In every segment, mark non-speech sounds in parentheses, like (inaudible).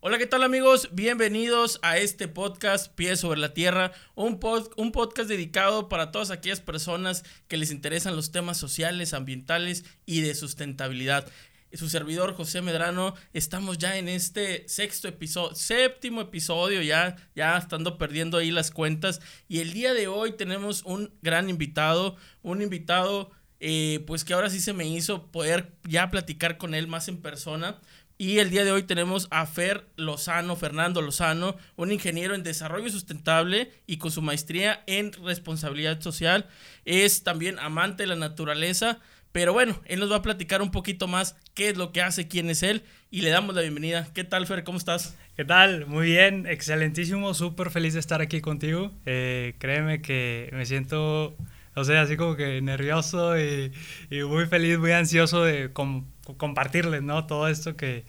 Hola, ¿qué tal amigos? Bienvenidos a este podcast Pies sobre la Tierra, un, un podcast dedicado para todas aquellas personas que les interesan los temas sociales, ambientales y de sustentabilidad. Su servidor José Medrano, estamos ya en este sexto episodio, séptimo episodio, ya, ya estando perdiendo ahí las cuentas. Y el día de hoy tenemos un gran invitado, un invitado eh, pues que ahora sí se me hizo poder ya platicar con él más en persona. Y el día de hoy tenemos a Fer Lozano, Fernando Lozano, un ingeniero en desarrollo sustentable y con su maestría en responsabilidad social. Es también amante de la naturaleza. Pero bueno, él nos va a platicar un poquito más qué es lo que hace, quién es él y le damos la bienvenida. ¿Qué tal, Fer? ¿Cómo estás? ¿Qué tal? Muy bien, excelentísimo, súper feliz de estar aquí contigo. Eh, créeme que me siento o sea, así como que nervioso y, muy feliz, muy ansioso de compartirles, ¿no? Todo esto que,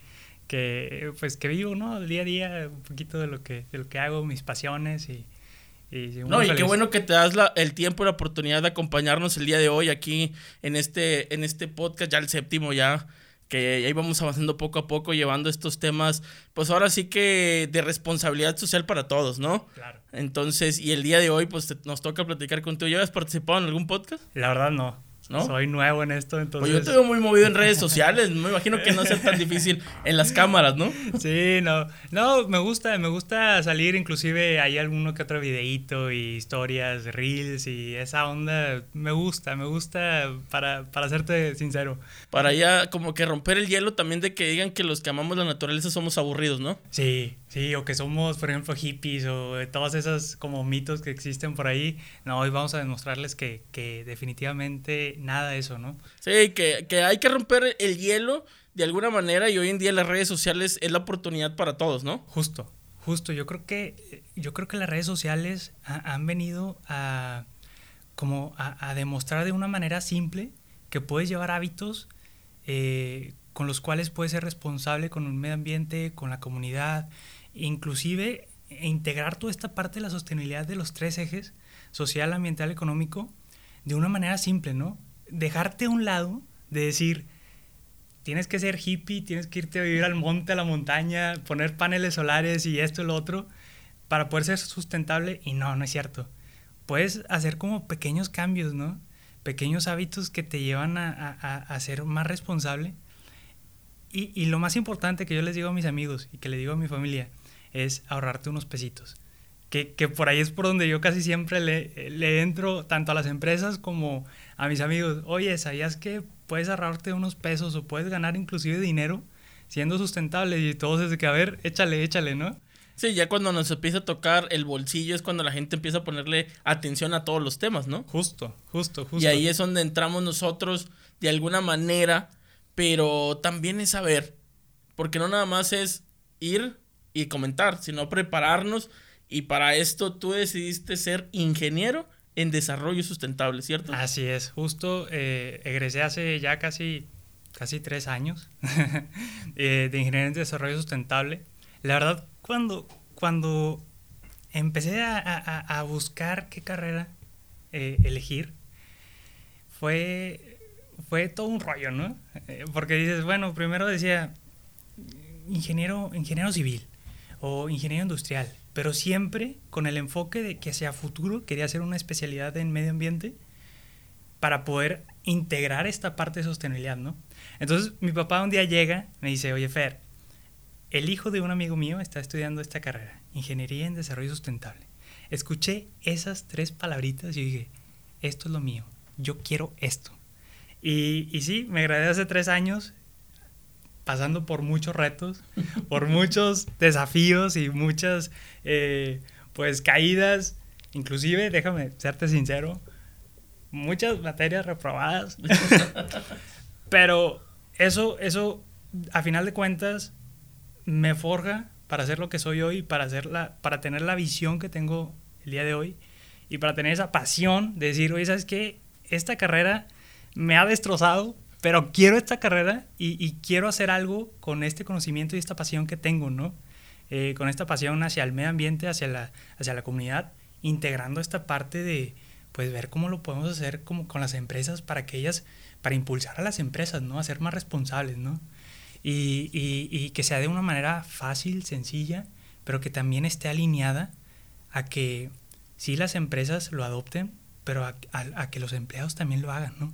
que, pues, que vivo, ¿no? El día a día, un poquito de lo que, de lo que hago, mis pasiones y... no, y qué bueno que te das la, el tiempo y la oportunidad de acompañarnos el día de hoy aquí en este, en este podcast, ya el séptimo ya, que ahí vamos avanzando poco a poco, llevando estos temas, pues ahora sí que de responsabilidad social para todos, ¿no? Claro. Entonces, y el día de hoy, pues nos toca platicar contigo. ¿Ya has participado en algún podcast? La verdad, no. Soy nuevo en esto, entonces... Pues yo te veo muy movido en redes sociales, me imagino que no sea tan difícil en las cámaras, ¿no? (laughs) Sí, no, no, me gusta, me gusta salir, inclusive hay alguno que otro videíto y historias, reels y esa onda, me gusta, me gusta para, para serte sincero. Para ya como que romper el hielo también de que digan que los que amamos la naturaleza somos aburridos, ¿no? Sí, Sí, o que somos, por ejemplo, hippies o todas esas como mitos que existen por ahí. No, hoy vamos a demostrarles que, que definitivamente nada de eso, ¿no? Sí, que, que, hay que romper el hielo de alguna manera y hoy en día las redes sociales es la oportunidad para todos, ¿no? Justo, justo. Yo creo que, yo creo que las redes sociales han venido a, como a, a, demostrar de una manera simple que puedes llevar hábitos eh, con los cuales puedes ser responsable con el medio ambiente, con la comunidad inclusive integrar toda esta parte de la sostenibilidad de los tres ejes, social, ambiental, económico, de una manera simple, ¿no? Dejarte a un lado de decir, tienes que ser hippie, tienes que irte a vivir al monte, a la montaña, poner paneles solares y esto y lo otro, para poder ser sustentable. Y no, no es cierto. Puedes hacer como pequeños cambios, ¿no? Pequeños hábitos que te llevan a, a ser más responsable. Y, y, lo más importante que yo les digo a mis amigos y que le digo a mi familia, es ahorrarte unos pesitos. Que, que, por ahí es por donde yo casi siempre le, le, entro tanto a las empresas como a mis amigos. Oye, ¿sabías que puedes ahorrarte unos pesos o puedes ganar inclusive dinero siendo sustentable? Y todos es de que, a ver, échale, échale, ¿no? Sí, ya cuando nos empieza a tocar el bolsillo es cuando la gente empieza a ponerle atención a todos los temas, ¿no? Justo, justo, justo. Y ahí es donde entramos nosotros de alguna manera, pero también es saber, porque no nada más es ir y comentar, sino prepararnos. Y para esto tú decidiste ser ingeniero en desarrollo sustentable, ¿cierto? Así es, justo eh, egresé hace ya casi, casi tres años (laughs) eh, de ingeniería en desarrollo sustentable. La verdad, cuando, cuando empecé a, a, buscar qué carrera eh, elegir, fue, fue todo un rollo, ¿no? porque dices, bueno, primero decía ingeniero, ingeniero civil o ingeniero industrial, pero siempre con el enfoque de que hacia futuro quería hacer una especialidad en medio ambiente para poder integrar esta parte de sostenibilidad, ¿no? Entonces mi papá un día llega, me dice, oye Fer, el hijo de un amigo mío está estudiando esta carrera, Ingeniería en Desarrollo Sustentable. Escuché esas tres palabritas y dije, esto es lo mío, yo quiero esto. Y, y sí, me gradué hace tres años, pasando por muchos retos, por muchos desafíos y muchas, eh, pues, caídas. Inclusive, déjame serte sincero, muchas materias reprobadas. (laughs) Pero eso, eso, a final de cuentas, me forja para ser lo que soy hoy, para, hacer la, para tener la visión que tengo el día de hoy y para tener esa pasión de decir, oye, ¿sabes qué? Esta carrera me ha destrozado, pero quiero esta carrera y, quiero hacer algo con este conocimiento y esta pasión que tengo, ¿no? Eh, con esta pasión hacia el medio ambiente, hacia la, hacia la comunidad, integrando esta parte de, pues, ver cómo lo podemos hacer como con las empresas para que ellas, para impulsar a las empresas, ¿no? A ser más responsables, ¿no? y, y, que sea de una manera fácil, sencilla, pero que también esté alineada a que sí las empresas lo adopten, pero a, a, que los empleados también lo hagan, ¿no?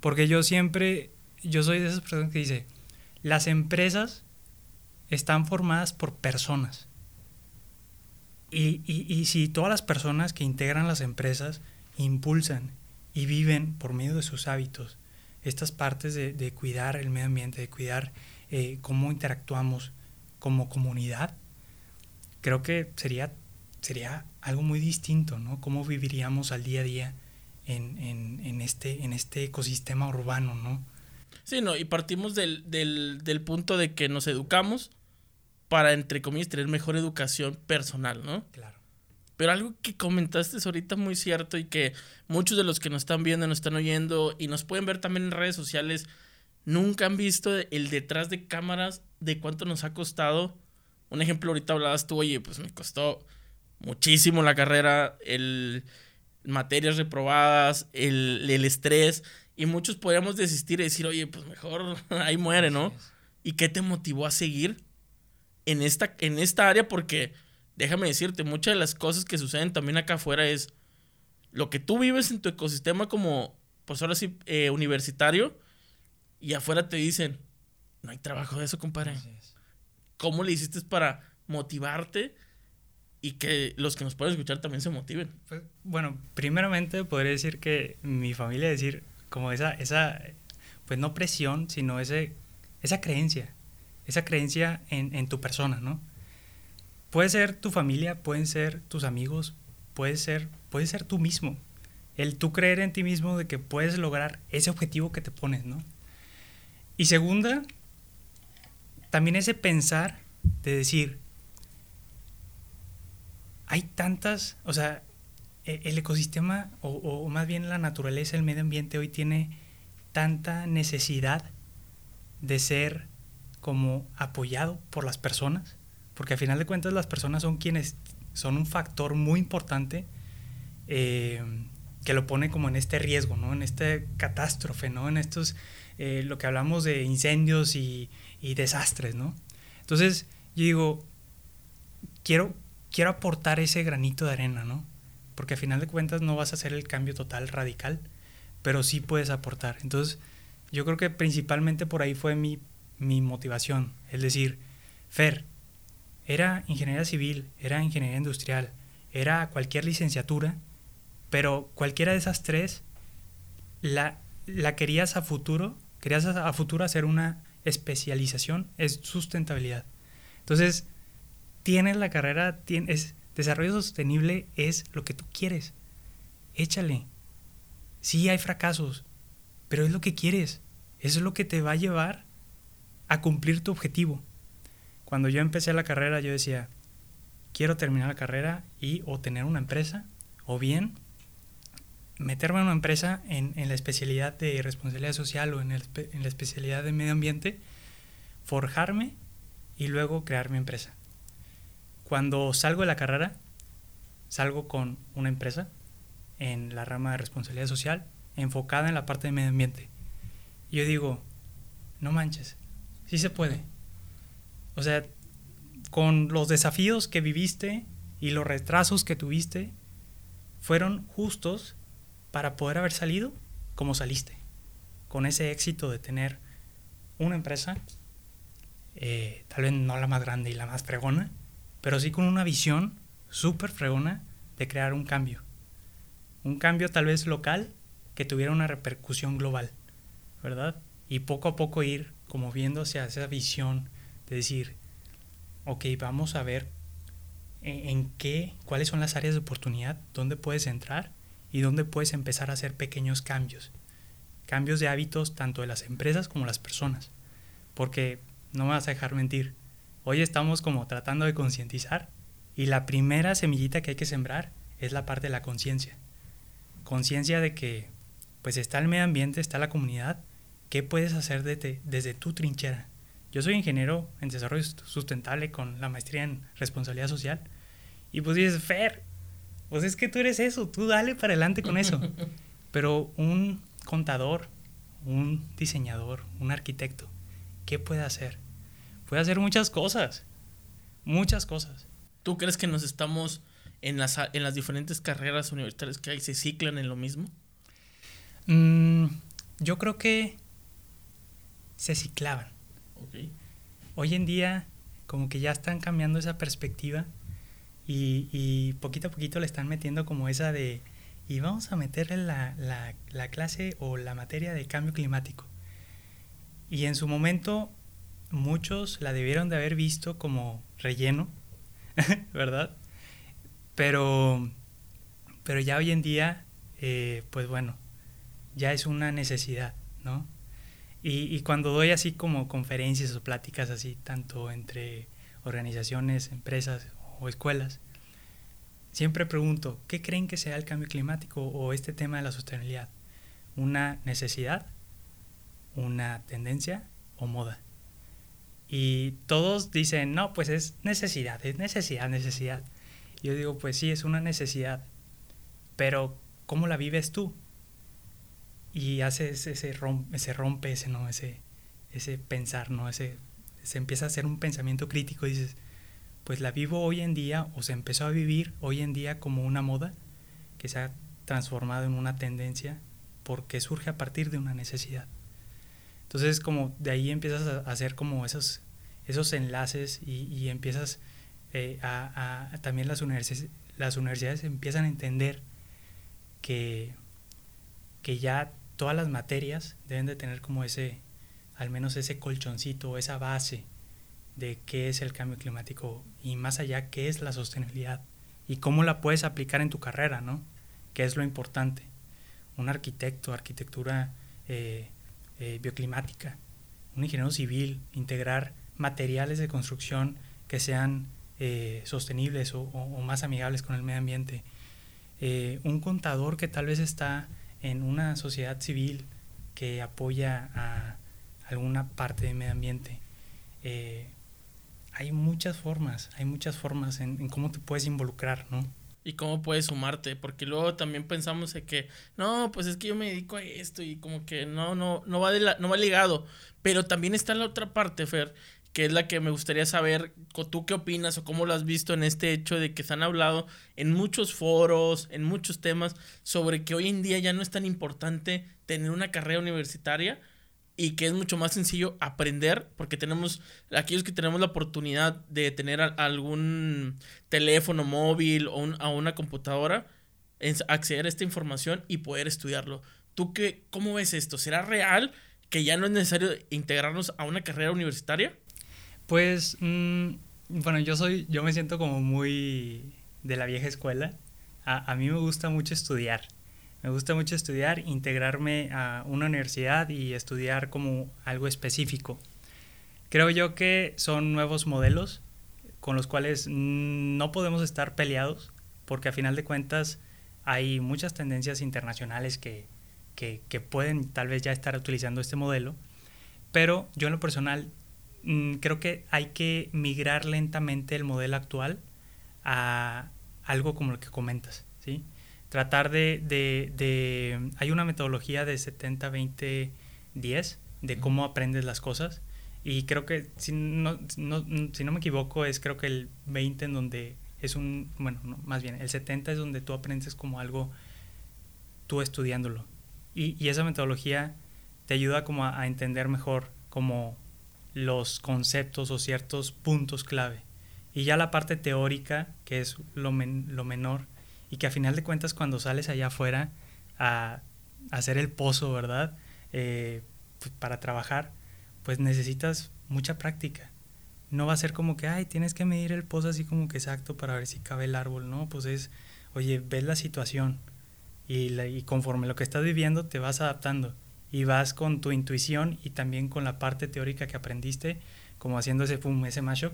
Porque yo siempre, yo soy de esas personas que dice, las empresas están formadas por personas. Y, y, y si todas las personas que integran las empresas impulsan y viven por medio de sus hábitos estas partes de, de cuidar el medio ambiente, de cuidar eh, cómo interactuamos como comunidad, creo que sería, sería algo muy distinto, ¿no? Cómo viviríamos al día a día en, en, en este, en este ecosistema urbano, ¿no? Sí, no, y partimos del, del, del punto de que nos educamos para, entre comillas, tener mejor educación personal, ¿no? Claro. Pero algo que comentaste es ahorita muy cierto y que muchos de los que nos están viendo, nos están oyendo y nos pueden ver también en redes sociales, nunca han visto el detrás de cámaras de cuánto nos ha costado. Un ejemplo, ahorita hablabas tú, oye, pues me costó muchísimo la carrera, el materias reprobadas, el, el estrés, y muchos podríamos desistir y decir, oye, pues mejor (laughs) ahí muere, ¿no? ¿Y qué te motivó a seguir en esta, en esta área? Porque déjame decirte, muchas de las cosas que suceden también acá afuera es lo que tú vives en tu ecosistema como, pues ahora sí, eh, universitario, y afuera te dicen, no hay trabajo de eso, compadre. ¿Cómo le hiciste para motivarte y que los que nos pueden escuchar también se motiven? Pues, bueno, primeramente podría decir que mi familia decir como esa, esa pues no presión, sino ese, esa creencia, esa creencia en, en tu persona, ¿no? Puede ser tu familia, pueden ser tus amigos, puede ser, puede ser tú mismo. El tú creer en ti mismo de que puedes lograr ese objetivo que te pones, ¿no? Y segunda, también ese pensar de decir, hay tantas, o sea, e, el ecosistema, o, más bien la naturaleza, el medio ambiente hoy tiene tanta necesidad de ser como apoyado por las personas, porque a final de cuentas las personas son quienes son un factor muy importante eh, que lo pone como en este riesgo, ¿no? En esta catástrofe, ¿no? En estos eh, lo que hablamos de incendios y, desastres, ¿no? Entonces, yo digo, quiero, quiero aportar ese granito de arena, ¿no? Porque a final de cuentas no vas a hacer el cambio total, radical, pero sí puedes aportar. Entonces, yo creo que principalmente por ahí fue mi, mi motivación. Es decir, Fer, era ingeniería civil, era ingeniería industrial, era cualquier licenciatura, pero cualquiera de esas tres la, la querías a futuro querías a, futuro hacer una especialización, es sustentabilidad. Entonces, tienes la carrera, tienes, desarrollo sostenible es lo que tú quieres. Échale. Sí hay fracasos, pero es lo que quieres. Eso es lo que te va a llevar a cumplir tu objetivo. Cuando yo empecé la carrera, yo decía, quiero terminar la carrera y o tener una empresa, o bien meterme en una empresa en, la especialidad de responsabilidad social o en, en, la especialidad de medio ambiente, forjarme y luego crear mi empresa. Cuando salgo de la carrera, salgo con una empresa en la rama de responsabilidad social enfocada en la parte de medio ambiente. Y yo digo, no manches, sí se puede. O sea, con los desafíos que viviste y los retrasos que tuviste, fueron justos para poder haber salido como saliste, con ese éxito de tener una empresa, eh, tal vez no la más grande y la más fregona, pero sí con una visión súper fregona de crear un cambio. Un cambio tal vez local que tuviera una repercusión global, ¿verdad? Y poco a poco ir como viendo hacia esa visión de decir, ok, vamos a ver en, en qué, cuáles son las áreas de oportunidad, dónde puedes entrar y dónde puedes empezar a hacer pequeños cambios. Cambios de hábitos tanto de las empresas como las personas. Porque no me vas a dejar mentir. Hoy estamos como tratando de concientizar y la primera semillita que hay que sembrar es la parte de la conciencia. Conciencia de que pues está el medio ambiente, está la comunidad, ¿qué puedes hacer desde tu trinchera? Yo soy ingeniero en desarrollo sustentable con la maestría en responsabilidad social y pues dices, Fer, pues es que tú eres eso, tú dale para adelante con eso. (laughs) Pero un contador, un diseñador, un arquitecto, ¿qué puede hacer? Puede hacer muchas cosas, muchas cosas. ¿Tú crees que nos estamos en las, en las diferentes carreras universitarias que hay, se ciclan en lo mismo? Mm, yo creo que se ciclaban. Hoy en día como que ya están cambiando esa perspectiva y, y, poquito a poquito le están metiendo como esa de, y vamos a meterle la, la, la clase o la materia de cambio climático. Y en su momento muchos la debieron de haber visto como relleno, (laughs) ¿verdad? Pero, pero ya hoy en día, eh, pues bueno, ya es una necesidad, ¿no? Y, y, cuando doy así como conferencias o pláticas así, tanto entre organizaciones, empresas o escuelas, siempre pregunto, ¿qué creen que sea el cambio climático o este tema de la sostenibilidad? ¿Una necesidad? ¿Una tendencia? ¿O moda? Y todos dicen, no, pues es necesidad, es necesidad, necesidad. Yo digo, pues sí, es una necesidad, pero ¿cómo la vives tú? y hace ese, rompe, ese rompe, ese, ¿no? ese, ese pensar, ¿no? Ese, se empieza a hacer un pensamiento crítico y dices, pues la vivo hoy en día o se empezó a vivir hoy en día como una moda que se ha transformado en una tendencia porque surge a partir de una necesidad. Entonces como de ahí empiezas a hacer como esos, esos enlaces y, empiezas eh, a, a, también las universidades, las universidades empiezan a entender que, que ya todas las materias deben de tener como ese, al menos ese colchoncito, esa base de qué es el cambio climático y más allá qué es la sostenibilidad y cómo la puedes aplicar en tu carrera, ¿no? ¿Qué es lo importante? Un arquitecto, arquitectura eh, eh, bioclimática, un ingeniero civil, integrar materiales de construcción que sean eh, sostenibles o, más amigables con el medio ambiente. un contador que tal vez está en una sociedad civil que apoya a alguna parte del medio ambiente. Eh, hay muchas formas, hay muchas formas en, cómo te puedes involucrar, ¿no? Y cómo puedes sumarte, porque luego también pensamos en que, no, pues es que yo me dedico a esto y como que no, no, no va, de la, no va ligado. Pero también está la otra parte, Fer, que es la que me gustaría saber, tú qué opinas o cómo lo has visto en este hecho de que se han hablado en muchos foros, en muchos temas, sobre que hoy en día ya no es tan importante tener una carrera universitaria y que es mucho más sencillo aprender porque tenemos, aquellos que tenemos la oportunidad de tener algún teléfono móvil o a una computadora, acceder a esta información y poder estudiarlo. ¿Tú qué, cómo ves esto? ¿Será real que ya no es necesario integrarnos a una carrera universitaria? Pues, mm, bueno, yo soy, yo me siento como muy de la vieja escuela. A, a, mí me gusta mucho estudiar. Me gusta mucho estudiar, integrarme a una universidad y estudiar como algo específico. Creo yo que son nuevos modelos con los cuales no podemos estar peleados, porque a final de cuentas hay muchas tendencias internacionales que, que, pueden tal vez ya estar utilizando este modelo, pero yo en lo personal Mm, creo que hay que migrar lentamente el modelo actual a algo como lo que comentas, ¿sí? Tratar de, de, hay una metodología de 70-20-10 de cómo aprendes las cosas y creo que, si no, no, si no me equivoco, es creo que el 20 en donde es un, bueno, más bien, el 70 es donde tú aprendes como algo tú estudiándolo. Y, y esa metodología te ayuda como a, a entender mejor como los conceptos o ciertos puntos clave. Y ya la parte teórica, que es lo, lo menor, y que a final de cuentas cuando sales allá afuera a, hacer el pozo, ¿verdad? Eh, pues, para trabajar, pues necesitas mucha práctica. No va a ser como que, ay, tienes que medir el pozo así como que exacto para ver si cabe el árbol, ¿no? Pues es, oye, ves la situación y, y conforme lo que estás viviendo te vas adaptando y vas con tu intuición y también con la parte teórica que aprendiste, como haciendo ese pum, ese mashup,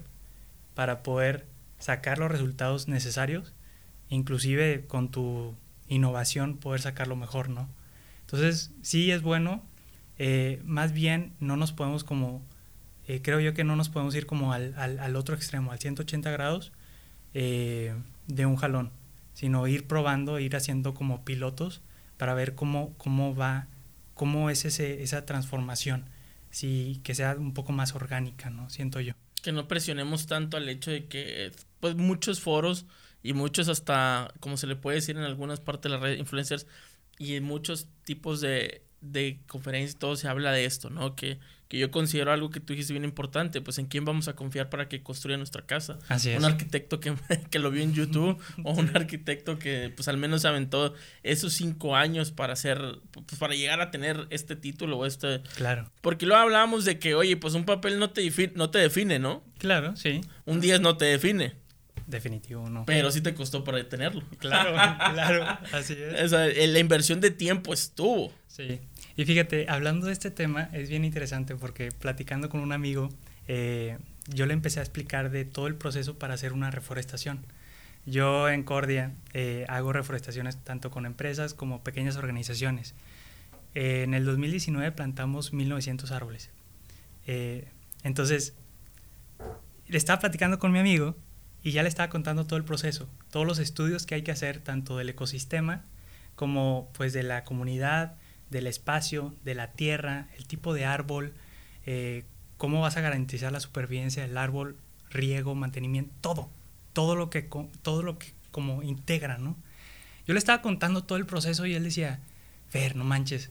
para poder sacar los resultados necesarios, inclusive con tu innovación poder sacarlo mejor, ¿no? Entonces, sí es bueno, eh, más bien no nos podemos como, eh, creo yo que no nos podemos ir como al, al, al otro extremo, al 180 grados eh, de un jalón, sino ir probando, ir haciendo como pilotos para ver cómo, cómo va cómo es ese, esa transformación, sí, que sea un poco más orgánica, ¿no? Siento yo. Que no presionemos tanto al hecho de que, pues, muchos foros y muchos hasta, como se le puede decir en algunas partes de las redes influencers, y en muchos tipos de, de conferencias y todo se habla de esto, ¿no? Que, que yo considero algo que tú dijiste bien importante, pues en quién vamos a confiar para que construya nuestra casa. Así es. Un arquitecto que, (laughs) que lo vio en YouTube o un arquitecto que pues al menos se aventó esos cinco años para hacer, pues para llegar a tener este título o este... Claro. Porque luego hablábamos de que, oye, pues un papel no te, define, no te define, ¿no? Claro, sí. Un 10 no te define. Definitivo, no. Pero sí te costó para tenerlo. (laughs) Claro, claro, así es. O sea, la inversión de tiempo estuvo. Sí. Y fíjate, hablando de este tema, es bien interesante porque platicando con un amigo, eh, yo le empecé a explicar de todo el proceso para hacer una reforestación. Yo en Cordia eh, hago reforestaciones tanto con empresas como pequeñas organizaciones. Eh, en el 2019 plantamos 1900 árboles. entonces, le estaba platicando con mi amigo y ya le estaba contando todo el proceso, todos los estudios que hay que hacer, tanto del ecosistema como pues de la comunidad, del espacio, de la tierra, el tipo de árbol, eh, cómo vas a garantizar la supervivencia del árbol, riego, mantenimiento, todo, todo lo que, todo lo que como integra, ¿no? Yo le estaba contando todo el proceso y él decía, Fer, no manches.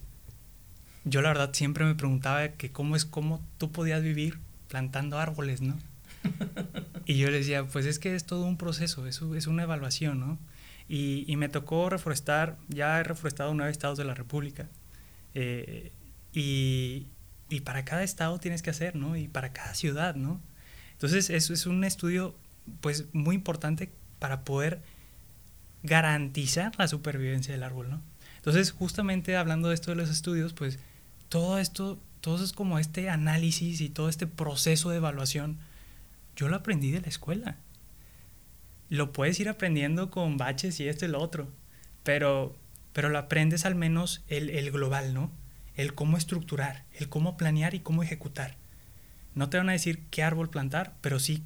Yo la verdad siempre me preguntaba que cómo es cómo tú podías vivir plantando árboles, ¿no? (laughs) Y yo le decía, pues es que es todo un proceso, es, es una evaluación, ¿no? Y, y, me tocó reforestar, ya he reforestado nueve estados de la República. Eh, y, y, para cada estado tienes que hacer, ¿no? Y para cada ciudad, ¿no? Entonces, eso es un estudio, pues, muy importante para poder garantizar la supervivencia del árbol, ¿no? Entonces, justamente hablando de esto de los estudios, pues, todo esto, todo es como este análisis y todo este proceso de evaluación, yo lo aprendí de la escuela. Lo puedes ir aprendiendo con baches y esto y lo otro, pero, pero lo aprendes al menos el, el global, ¿no? El cómo estructurar, el cómo planear y cómo ejecutar. No te van a decir qué árbol plantar, pero sí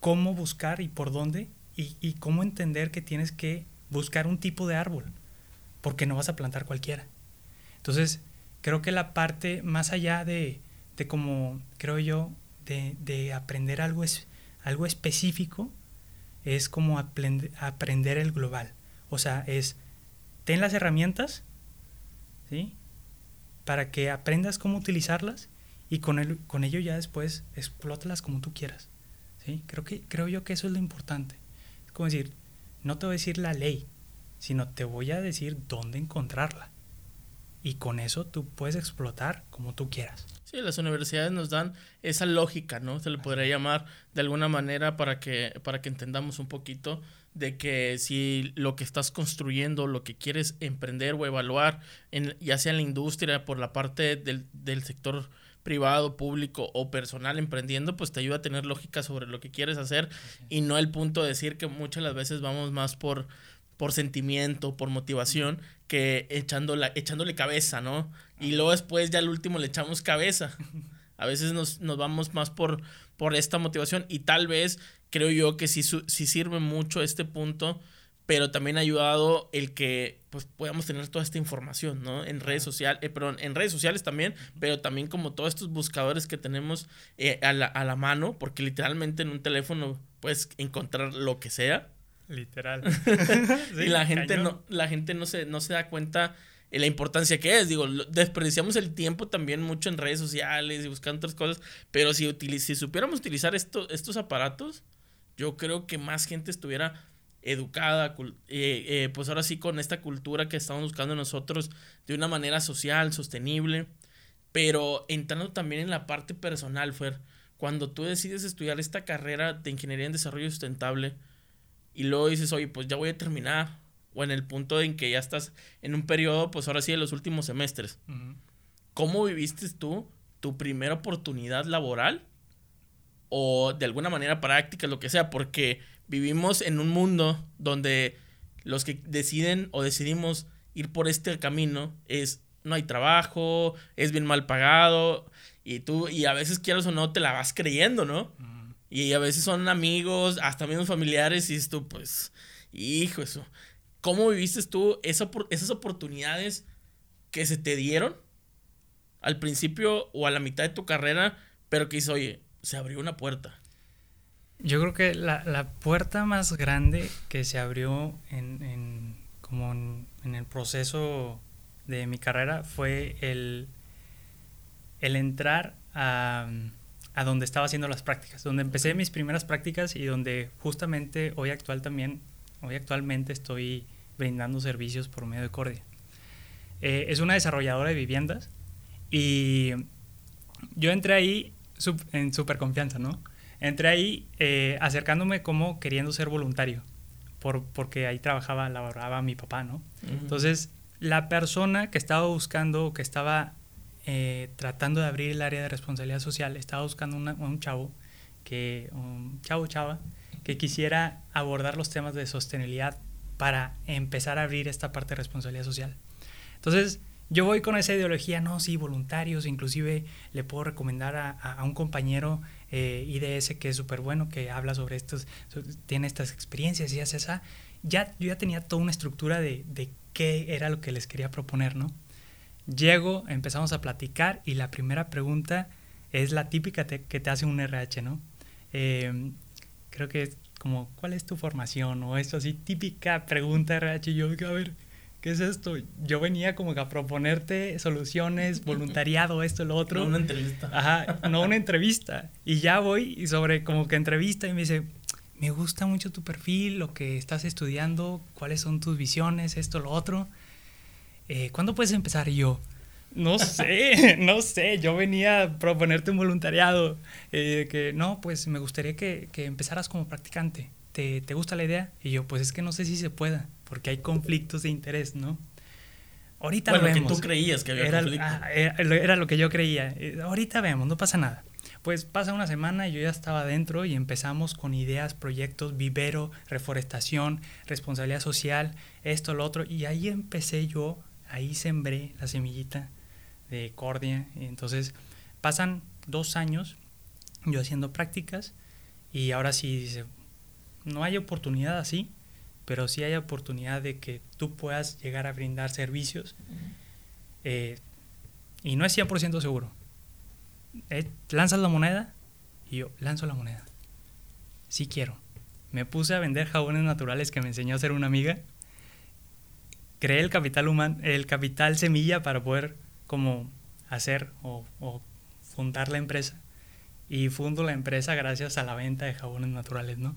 cómo buscar y por dónde y, y cómo entender que tienes que buscar un tipo de árbol, porque no vas a plantar cualquiera. Entonces, creo que la parte más allá de, de como, creo yo, de, aprender algo, es, algo específico es como aprender el global. O sea, es ten las herramientas, ¿sí? Para que aprendas cómo utilizarlas y con, el, con ello ya después explótalas como tú quieras. ¿sí? Creo, que, creo yo que eso es lo importante. Es como decir, no te voy a decir la ley, sino te voy a decir dónde encontrarla. Y con eso tú puedes explotar como tú quieras. Sí, las universidades nos dan esa lógica, ¿no? Se le podría llamar de alguna manera para que, para que entendamos un poquito de que si lo que estás construyendo, lo que quieres emprender o evaluar, en, ya sea en la industria, por la parte del, del sector privado, público o personal emprendiendo, pues te ayuda a tener lógica sobre lo que quieres hacer y no el punto de decir que muchas las veces vamos más por, por sentimiento, por motivación, que echándola, echándole cabeza, ¿no? Y luego después ya al último le echamos cabeza. (laughs) A veces nos, nos vamos más por, por esta motivación y tal vez creo yo que sí, sí sirve mucho este punto, pero también ha ayudado el que pues podamos tener toda esta información, ¿no? En redes sociales, eh, perdón, en redes sociales también, pero también como todos estos buscadores que tenemos eh, a, la, a la mano, porque literalmente en un teléfono puedes encontrar lo que sea. Literal. (laughs) y la gente no, la gente no se, no se da cuenta de la importancia que es. Digo, desperdiciamos el tiempo también mucho en redes sociales y buscando otras cosas. Pero si, si supiéramos utilizar esto, estos aparatos, yo creo que más gente estuviera educada, eh, eh, pues ahora sí con esta cultura que estamos buscando nosotros de una manera social, sostenible. Pero entrando también en la parte personal, Fer, cuando tú decides estudiar esta carrera de ingeniería en desarrollo sustentable, y luego dices, oye, pues ya voy a terminar, o en el punto en que ya estás en un periodo, pues ahora sí, de los últimos semestres. ¿Cómo viviste tú tu primera oportunidad laboral? O de alguna manera práctica, lo que sea, porque vivimos en un mundo donde los que deciden o decidimos ir por este camino es no hay trabajo, es bien mal pagado y tú y a veces quieras o no te la vas creyendo, ¿no? Y a veces son amigos, hasta mismos familiares, y tú, pues, hijo, eso. ¿Cómo viviste tú esas oportunidades que se te dieron? al principio o a la mitad de tu carrera, pero que dices, oye, se abrió una puerta? Yo creo que la, la puerta más grande que se abrió en, en como en, el proceso de mi carrera fue el, el entrar a, a, donde estaba haciendo las prácticas, donde empecé mis primeras prácticas y donde justamente hoy actual también, hoy actualmente estoy brindando servicios por medio de Cordia. Eh, es una desarrolladora de viviendas y yo entré ahí en súper confianza, ¿no? Entré ahí eh, acercándome como queriendo ser voluntario, por, porque ahí trabajaba, laboraba mi papá, ¿no? Entonces, la persona que estaba buscando, que estaba eh, tratando de abrir el área de responsabilidad social, estaba buscando un chavo, que, un chavo chava, que quisiera abordar los temas de sostenibilidad para empezar a abrir esta parte de responsabilidad social. Entonces, yo voy con esa ideología, no, sí, voluntarios, inclusive le puedo recomendar a, a un compañero eh, IDS que es súper bueno, que habla sobre estos, tiene estas experiencias y hace esa. Ya, yo ya tenía toda una estructura de, de qué era lo que les quería proponer, ¿no? Llego, empezamos a platicar y la primera pregunta es la típica que te hace un RH, ¿no? Eh, creo que es como, ¿cuál es tu formación? O esto así, típica pregunta RH. Y yo, a ver, ¿qué es esto? Yo venía como que a proponerte soluciones, (laughs) voluntariado, esto, lo otro. No una entrevista. Ajá, no una entrevista. Y ya voy y sobre como que entrevista y me dice, me gusta mucho tu perfil, lo que estás estudiando, cuáles son tus visiones, esto, lo otro. Eh, ¿Cuándo puedes empezar? Y yo, no (laughs) sé, no sé, yo venía a proponerte un voluntariado, eh, que no, pues me gustaría que, que empezaras como practicante. ¿Te, ¿Te gusta la idea? Y yo, pues es que no sé si se pueda porque hay conflictos de interés, ¿no? Ahorita bueno, lo vemos. que tú creías que había era. Ah, era, lo que yo creía. Eh, ahorita vemos, no pasa nada. Pues pasa una semana y yo ya estaba adentro y empezamos con ideas, proyectos, vivero, reforestación, responsabilidad social, esto, lo otro. Y ahí empecé yo, ahí sembré la semillita de Cordia. Entonces pasan dos años yo haciendo prácticas y ahora sí dice, no hay oportunidad así, pero sí hay oportunidad de que tú puedas llegar a brindar servicios. Eh, y no es 100% seguro. Eh, lanzas la moneda y yo lanzo la moneda. Sí quiero. Me puse a vender jabones naturales que me enseñó a hacer una amiga. Creé el capital humano, el capital semilla para poder como hacer o, o fundar la empresa. Y fundo la empresa gracias a la venta de jabones naturales, ¿no?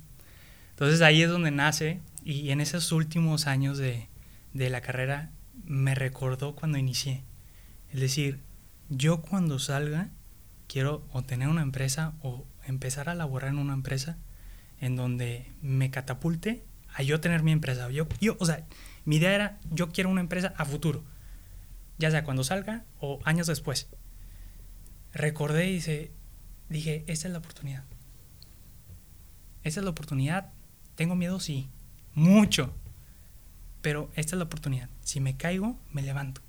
Entonces ahí es donde nace y en esos últimos años de, de la carrera me recordó cuando inicié. Es decir, yo cuando salga quiero o tener una empresa o empezar a laborar en una empresa en donde me catapulte a yo tener mi empresa. Yo, yo, o sea, mi idea era, yo quiero una empresa a futuro, ya sea cuando salga o años después. Recordé y dije, dije, esta es la oportunidad. Esta es la oportunidad. Tengo miedo, sí mucho. Pero esta es la oportunidad. Si me caigo, me levanto.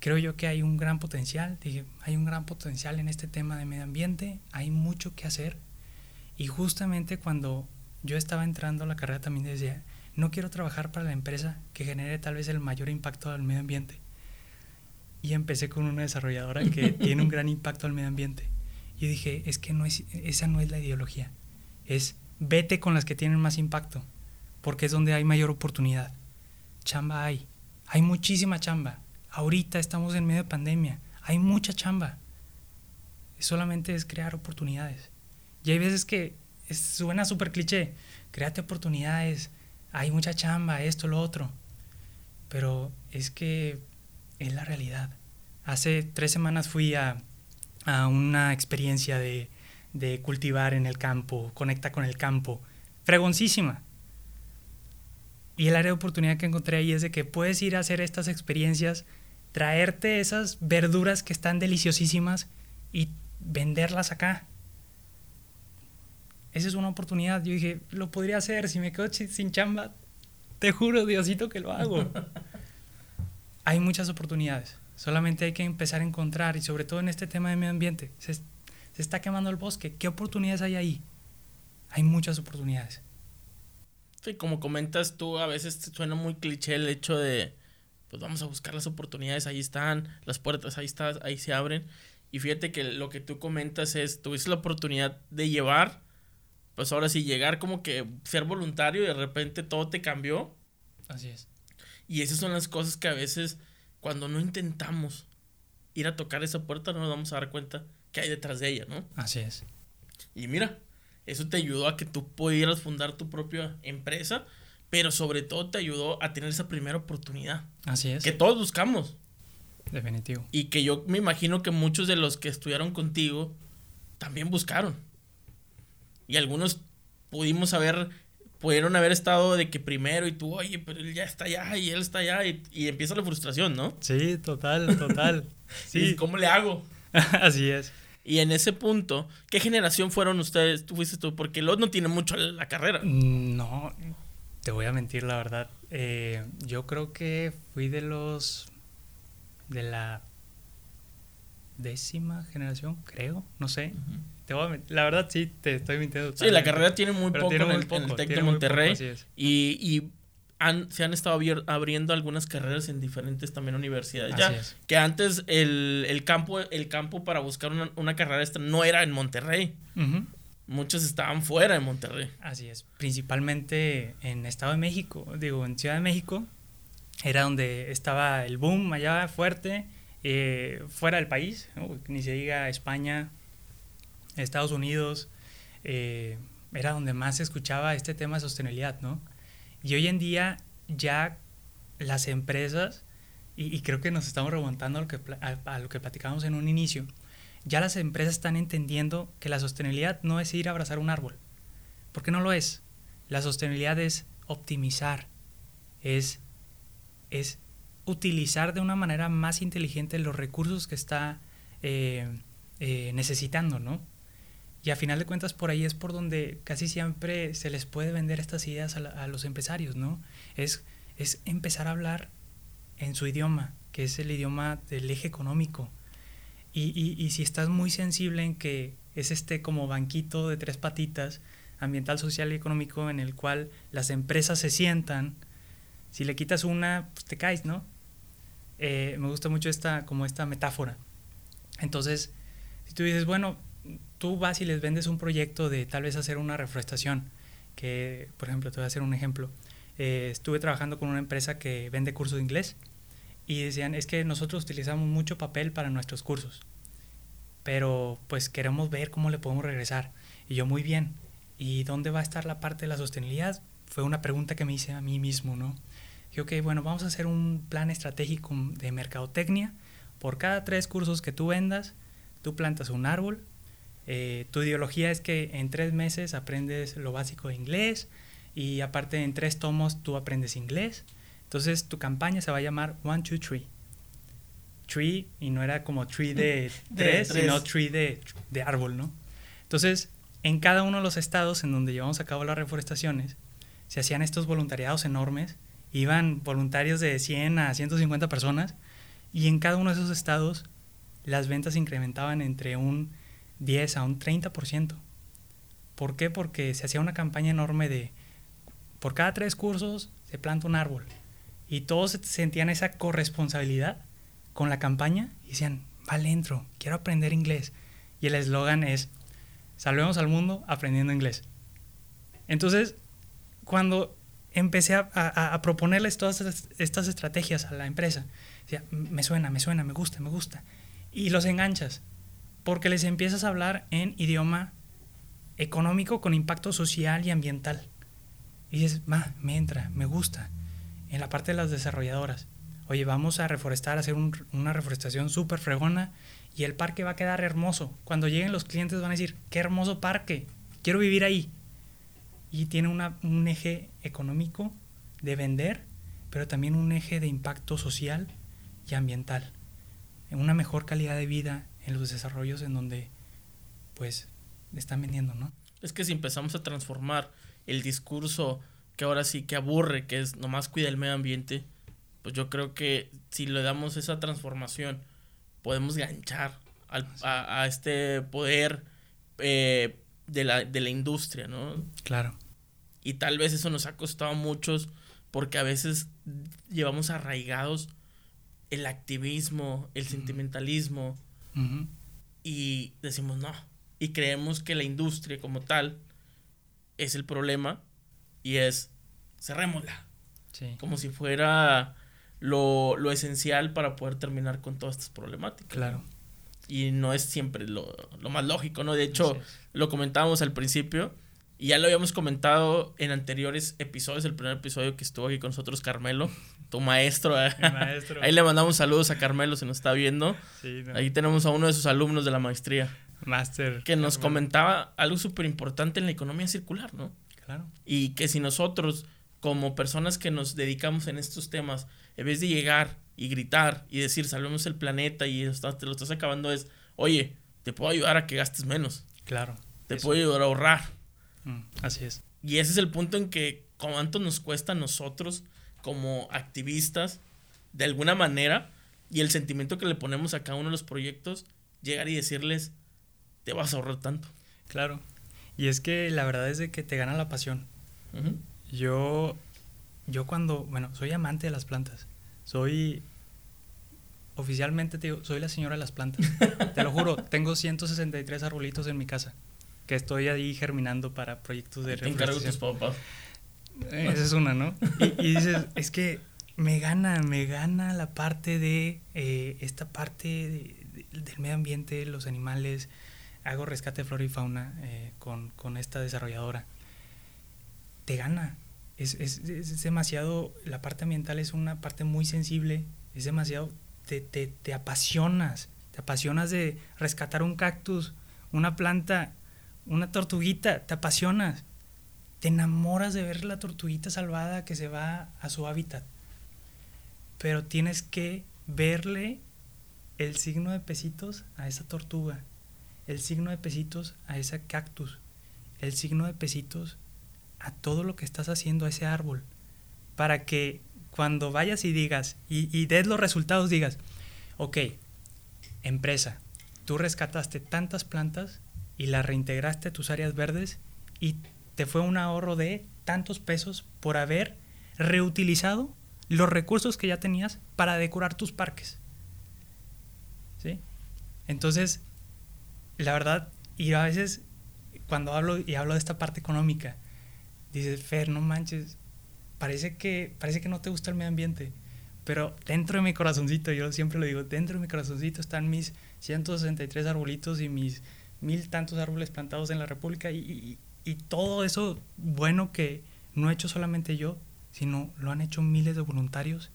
Creo yo que hay un gran potencial, dije, hay un gran potencial en este tema de medio ambiente, hay mucho que hacer. Y justamente cuando yo estaba entrando a la carrera también decía, no quiero trabajar para la empresa que genere tal vez el mayor impacto al medio ambiente. Y empecé con una desarrolladora que (laughs) tiene un gran impacto al medio ambiente. Y dije, es que no es, esa no es la ideología, es vete con las que tienen más impacto, porque es donde hay mayor oportunidad. Chamba hay, hay muchísima chamba. Ahorita estamos en medio de pandemia, hay mucha chamba. Solamente es crear oportunidades. Y hay veces que suena súper cliché, créate oportunidades, hay mucha chamba, esto, lo otro. Pero es que es la realidad. Hace tres semanas fui a, a una experiencia de de cultivar en el campo, conecta con el campo. Fregoncísima. Y el área de oportunidad que encontré ahí es de que puedes ir a hacer estas experiencias, traerte esas verduras que están deliciosísimas y venderlas acá. Esa es una oportunidad. Yo dije, lo podría hacer si me quedo sin chamba. Te juro, Diosito, que lo hago. (laughs) hay muchas oportunidades. Solamente hay que empezar a encontrar, y sobre todo en este tema de medio ambiente, se está quemando el bosque. ¿Qué oportunidades hay ahí? Hay muchas oportunidades. Sí, como comentas tú, a veces suena muy cliché el hecho de, pues vamos a buscar las oportunidades, ahí están, las puertas, ahí están, ahí se abren. Y fíjate que lo que tú comentas es, tuviste la oportunidad de llevar, pues ahora sí, llegar como que ser voluntario y de repente todo te cambió. Así es. Y esas son las cosas que a veces, cuando no intentamos ir a tocar esa puerta, no nos vamos a dar cuenta que hay detrás de ella, ¿no? Así es. Y mira, eso te ayudó a que tú pudieras fundar tu propia empresa, pero sobre todo te ayudó a tener esa primera oportunidad. Así es. Que todos buscamos. Definitivo. Y que yo me imagino que muchos de los que estudiaron contigo también buscaron. Y algunos pudimos haber, pudieron haber estado de que primero y tú, oye, pero él ya está allá y él está allá y, y empieza la frustración, ¿no? Sí, total, (laughs) total. Sí. ¿Cómo le hago? (laughs) Así es. Y en ese punto, ¿qué generación fueron ustedes? Tú fuiste tú, porque Lot no tiene mucho la carrera. No, te voy a mentir, la verdad. Eh, yo creo que fui de los. de la décima generación, creo, no sé. Te voy a. La verdad, sí, te estoy mintiendo. Sí, la carrera tiene muy poco tiene en, muy el, en el poco, Tec de poco, Monterrey. y y han, se han estado abriendo algunas carreras en diferentes también universidades. Ya, es. que antes el, el campo, el campo para buscar una, una carrera esta no era en Monterrey. Ujú. Muchos estaban fuera de Monterrey. Así es, principalmente en Estado de México, digo, en Ciudad de México, era donde estaba el boom allá fuerte, eh, fuera del país, ni se diga España, Estados Unidos, eh, era donde más se escuchaba este tema de sostenibilidad, ¿no? Y hoy en día ya las empresas, y, y creo que nos estamos remontando a lo, que, a- a lo que platicábamos en un inicio, ya las empresas están entendiendo que la sostenibilidad no es ir a abrazar un árbol, porque no lo es. La sostenibilidad es optimizar, es, es utilizar de una manera más inteligente los recursos que está eh, eh, necesitando, ¿no? Y a final de cuentas por ahí es por donde casi siempre se les puede vender estas ideas a, la- a los empresarios, ¿no? Es, es empezar a hablar en su idioma, que es el idioma del eje económico. Y, y, y si estás muy sensible en que es este como banquito de tres patitas, ambiental, social y económico, en el cual las empresas se sientan, si le quitas una, pues te caes, ¿no? Eh, me gusta mucho esta, como esta metáfora. Entonces, si tú dices, bueno, tú vas y les vendes un proyecto de tal vez hacer una reforestación, que, por ejemplo, te voy a hacer un ejemplo. Eh, estuve trabajando con una empresa que vende cursos de inglés y decían, es que nosotros utilizamos mucho papel para nuestros cursos, pero pues queremos ver cómo le podemos regresar. Y yo, muy bien, ¿y dónde va a estar la parte de la sostenibilidad? Fue una pregunta que me hice a mí mismo, ¿no? Dije, ok, bueno, vamos a hacer un plan estratégico de mercadotecnia. Por cada tres cursos que tú vendas, tú plantas un árbol. Eh, tu ideología es que en tres meses aprendes lo básico de inglés y aparte en tres tomos tú aprendes inglés. Entonces tu campaña se va a llamar One, Two, Three. Tree, y no era como tree de (laughs) De tres, tres. sino tree de, de árbol, ¿no? Entonces, en cada uno de los estados en donde llevamos a cabo las reforestaciones, se hacían estos voluntariados enormes, iban voluntarios de 100 a 150 personas, y en cada uno de esos estados las ventas incrementaban entre un 10 a un 30%. ¿Por qué? Porque se hacía una campaña enorme de, por cada tres cursos se planta un árbol. Y todos sentían esa corresponsabilidad con la campaña y decían, vale, entro, quiero aprender inglés. Y el eslogan es, salvemos al mundo aprendiendo inglés. Entonces, cuando empecé a, proponerles todas estas- estrategias a la empresa, me suena, me suena, me gusta, me gusta. Y los enganchas, porque les empiezas a hablar en idioma económico con impacto social y ambiental. Y dices, va, me entra, me gusta. En la parte de las desarrolladoras, oye, vamos a reforestar, hacer un- una reforestación súper fregona y el parque va a quedar hermoso. Cuando lleguen los clientes van a decir, qué hermoso parque, quiero vivir ahí. Y tiene un eje económico de vender, pero también un eje de impacto social y ambiental. Una mejor calidad de vida en los desarrollos en donde, pues, están vendiendo, ¿no? Es que si empezamos a transformar el discurso que ahora sí que aburre, que es nomás cuida el medio ambiente, pues yo creo que si le damos esa transformación, podemos ganchar al- a, a este poder eh, de, la, de la industria, ¿no? Claro. Y tal vez eso nos ha costado a muchos porque a veces llevamos arraigados el activismo, el sentimentalismo, y decimos no. Y creemos que la industria como tal es el problema y es cerrémosla. Como si fuera lo, esencial para poder terminar con todas estas problemáticas. Claro. Y no es siempre lo, más lógico, ¿no? De hecho, lo comentábamos al principio y ya lo habíamos comentado en anteriores episodios, el primer episodio que estuvo aquí con nosotros, Carmelo, tu maestro. ¿eh? maestro. (laughs) Ahí le mandamos saludos a Carmelo, si nos está viendo. Ahí tenemos a uno de sus alumnos de la maestría. Master. Que nos comentaba algo súper importante en la economía circular, ¿no? Claro. Y que si nosotros, como personas que nos dedicamos en estos temas, en vez de llegar y gritar y decir, salvemos el planeta y te lo estás acabando, es, oye, te puedo ayudar a que gastes menos. Claro. Te puedo ayudar a ahorrar. Mm, así es. Y ese es el punto en que cuánto nos cuesta a nosotros como activistas, de alguna manera, y el sentimiento que le ponemos a cada uno de los proyectos, llegar y decirles, te vas a ahorrar tanto. Claro. Y es que la verdad es de que te gana la pasión. Yo, yo cuando, bueno, soy amante de las plantas. Soy, oficialmente te digo, soy la señora de las plantas. (laughs) te lo juro, tengo 163 arbolitos en mi casa que estoy ahí germinando para proyectos de Te encargo tus papás. Eh, esa es una, ¿no? Y, dices, es que me gana, me gana la parte de eh, esta parte del medio ambiente, los animales. Hago rescate de flora y fauna eh, con, con, esta desarrolladora. Te gana. Es, es, es, demasiado, la parte ambiental es una parte muy sensible, es demasiado, te, te, te apasionas, te apasionas de rescatar un cactus, una planta una tortuguita, te apasionas, te enamoras de ver la tortuguita salvada que se va a su hábitat. Pero tienes que verle el signo de pesitos a esa tortuga, el signo de pesitos a ese cactus, el signo de pesitos a todo lo que estás haciendo a ese árbol, para que cuando vayas y digas, y, y des los resultados, digas, ok, empresa, tú rescataste tantas plantas y la reintegraste a tus áreas verdes y te fue un ahorro de tantos pesos por haber reutilizado los recursos que ya tenías para decorar tus parques. ¿Sí? Entonces, la verdad, y a veces cuando hablo y hablo de esta parte económica, dices, Fer, no manches, parece que, parece que no te gusta el medio ambiente, pero dentro de mi corazoncito, yo siempre lo digo, dentro de mi corazoncito están mis 163 arbolitos y mis mil tantos árboles plantados en la República y, todo eso bueno que no he hecho solamente yo, sino lo han hecho miles de voluntarios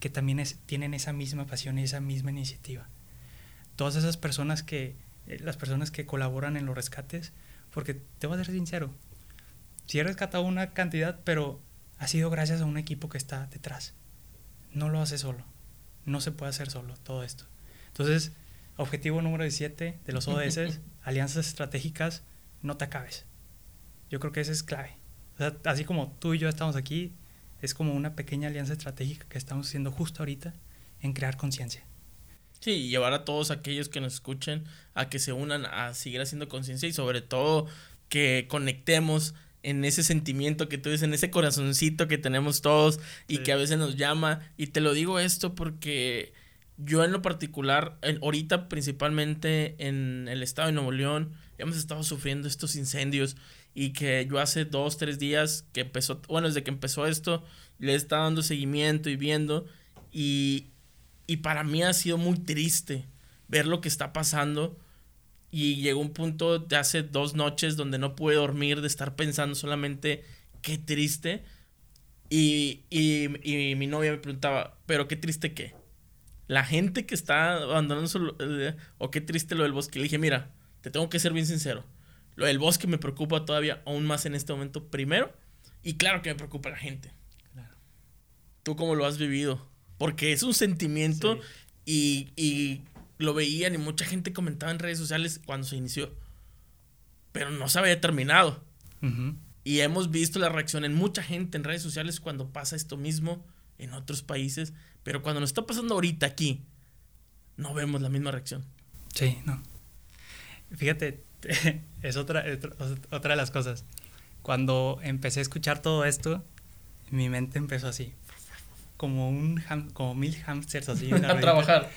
que también tienen esa misma pasión y esa misma iniciativa. Todas esas personas que, eh, las personas que colaboran en los rescates, porque te voy a ser sincero, sí he rescatado una cantidad, pero ha sido gracias a un equipo que está detrás. No lo hace solo, no se puede hacer solo todo esto. Entonces, objetivo número 17 de los ODS (laughs) alianzas estratégicas, no te acabes. Yo creo que esa es clave. así como tú y yo estamos aquí, es como una pequeña alianza estratégica que estamos haciendo justo ahorita en crear conciencia. Sí, y llevar a todos aquellos que nos escuchen a que se unan a seguir haciendo conciencia y sobre todo que conectemos en ese sentimiento que tú dices, en ese corazoncito que tenemos todos y que a veces nos llama. Y te lo digo esto porque yo en lo particular, ahorita principalmente en el estado de Nuevo León, hemos estado sufriendo estos incendios y que yo hace dos, tres días que empezó, bueno, desde que empezó esto, le he estado dando seguimiento y viendo y, y para mí ha sido muy triste ver lo que está pasando y llegó un punto de hace dos noches donde no pude dormir de estar pensando solamente qué triste y, y, y mi novia me preguntaba, pero qué triste qué la gente que está abandonando su, eh, o qué triste lo del bosque. Le dije, mira, te tengo que ser bien sincero. Lo del bosque me preocupa todavía aún más en este momento primero. Y claro que me preocupa la gente. Claro. ¿Tú cómo lo has vivido? Porque es un sentimiento y, y, lo veían y mucha gente comentaba en redes sociales cuando se inició. Pero no se había terminado. Y hemos visto la reacción en mucha gente en redes sociales cuando pasa esto mismo en otros países. Pero cuando nos está pasando ahorita aquí, no vemos la misma reacción. Sí, no. Fíjate, (laughs) es otra, otra de las cosas. Cuando empecé a escuchar todo esto, mi mente empezó así. como, un como mil hamsters así. (laughs) a trabajar.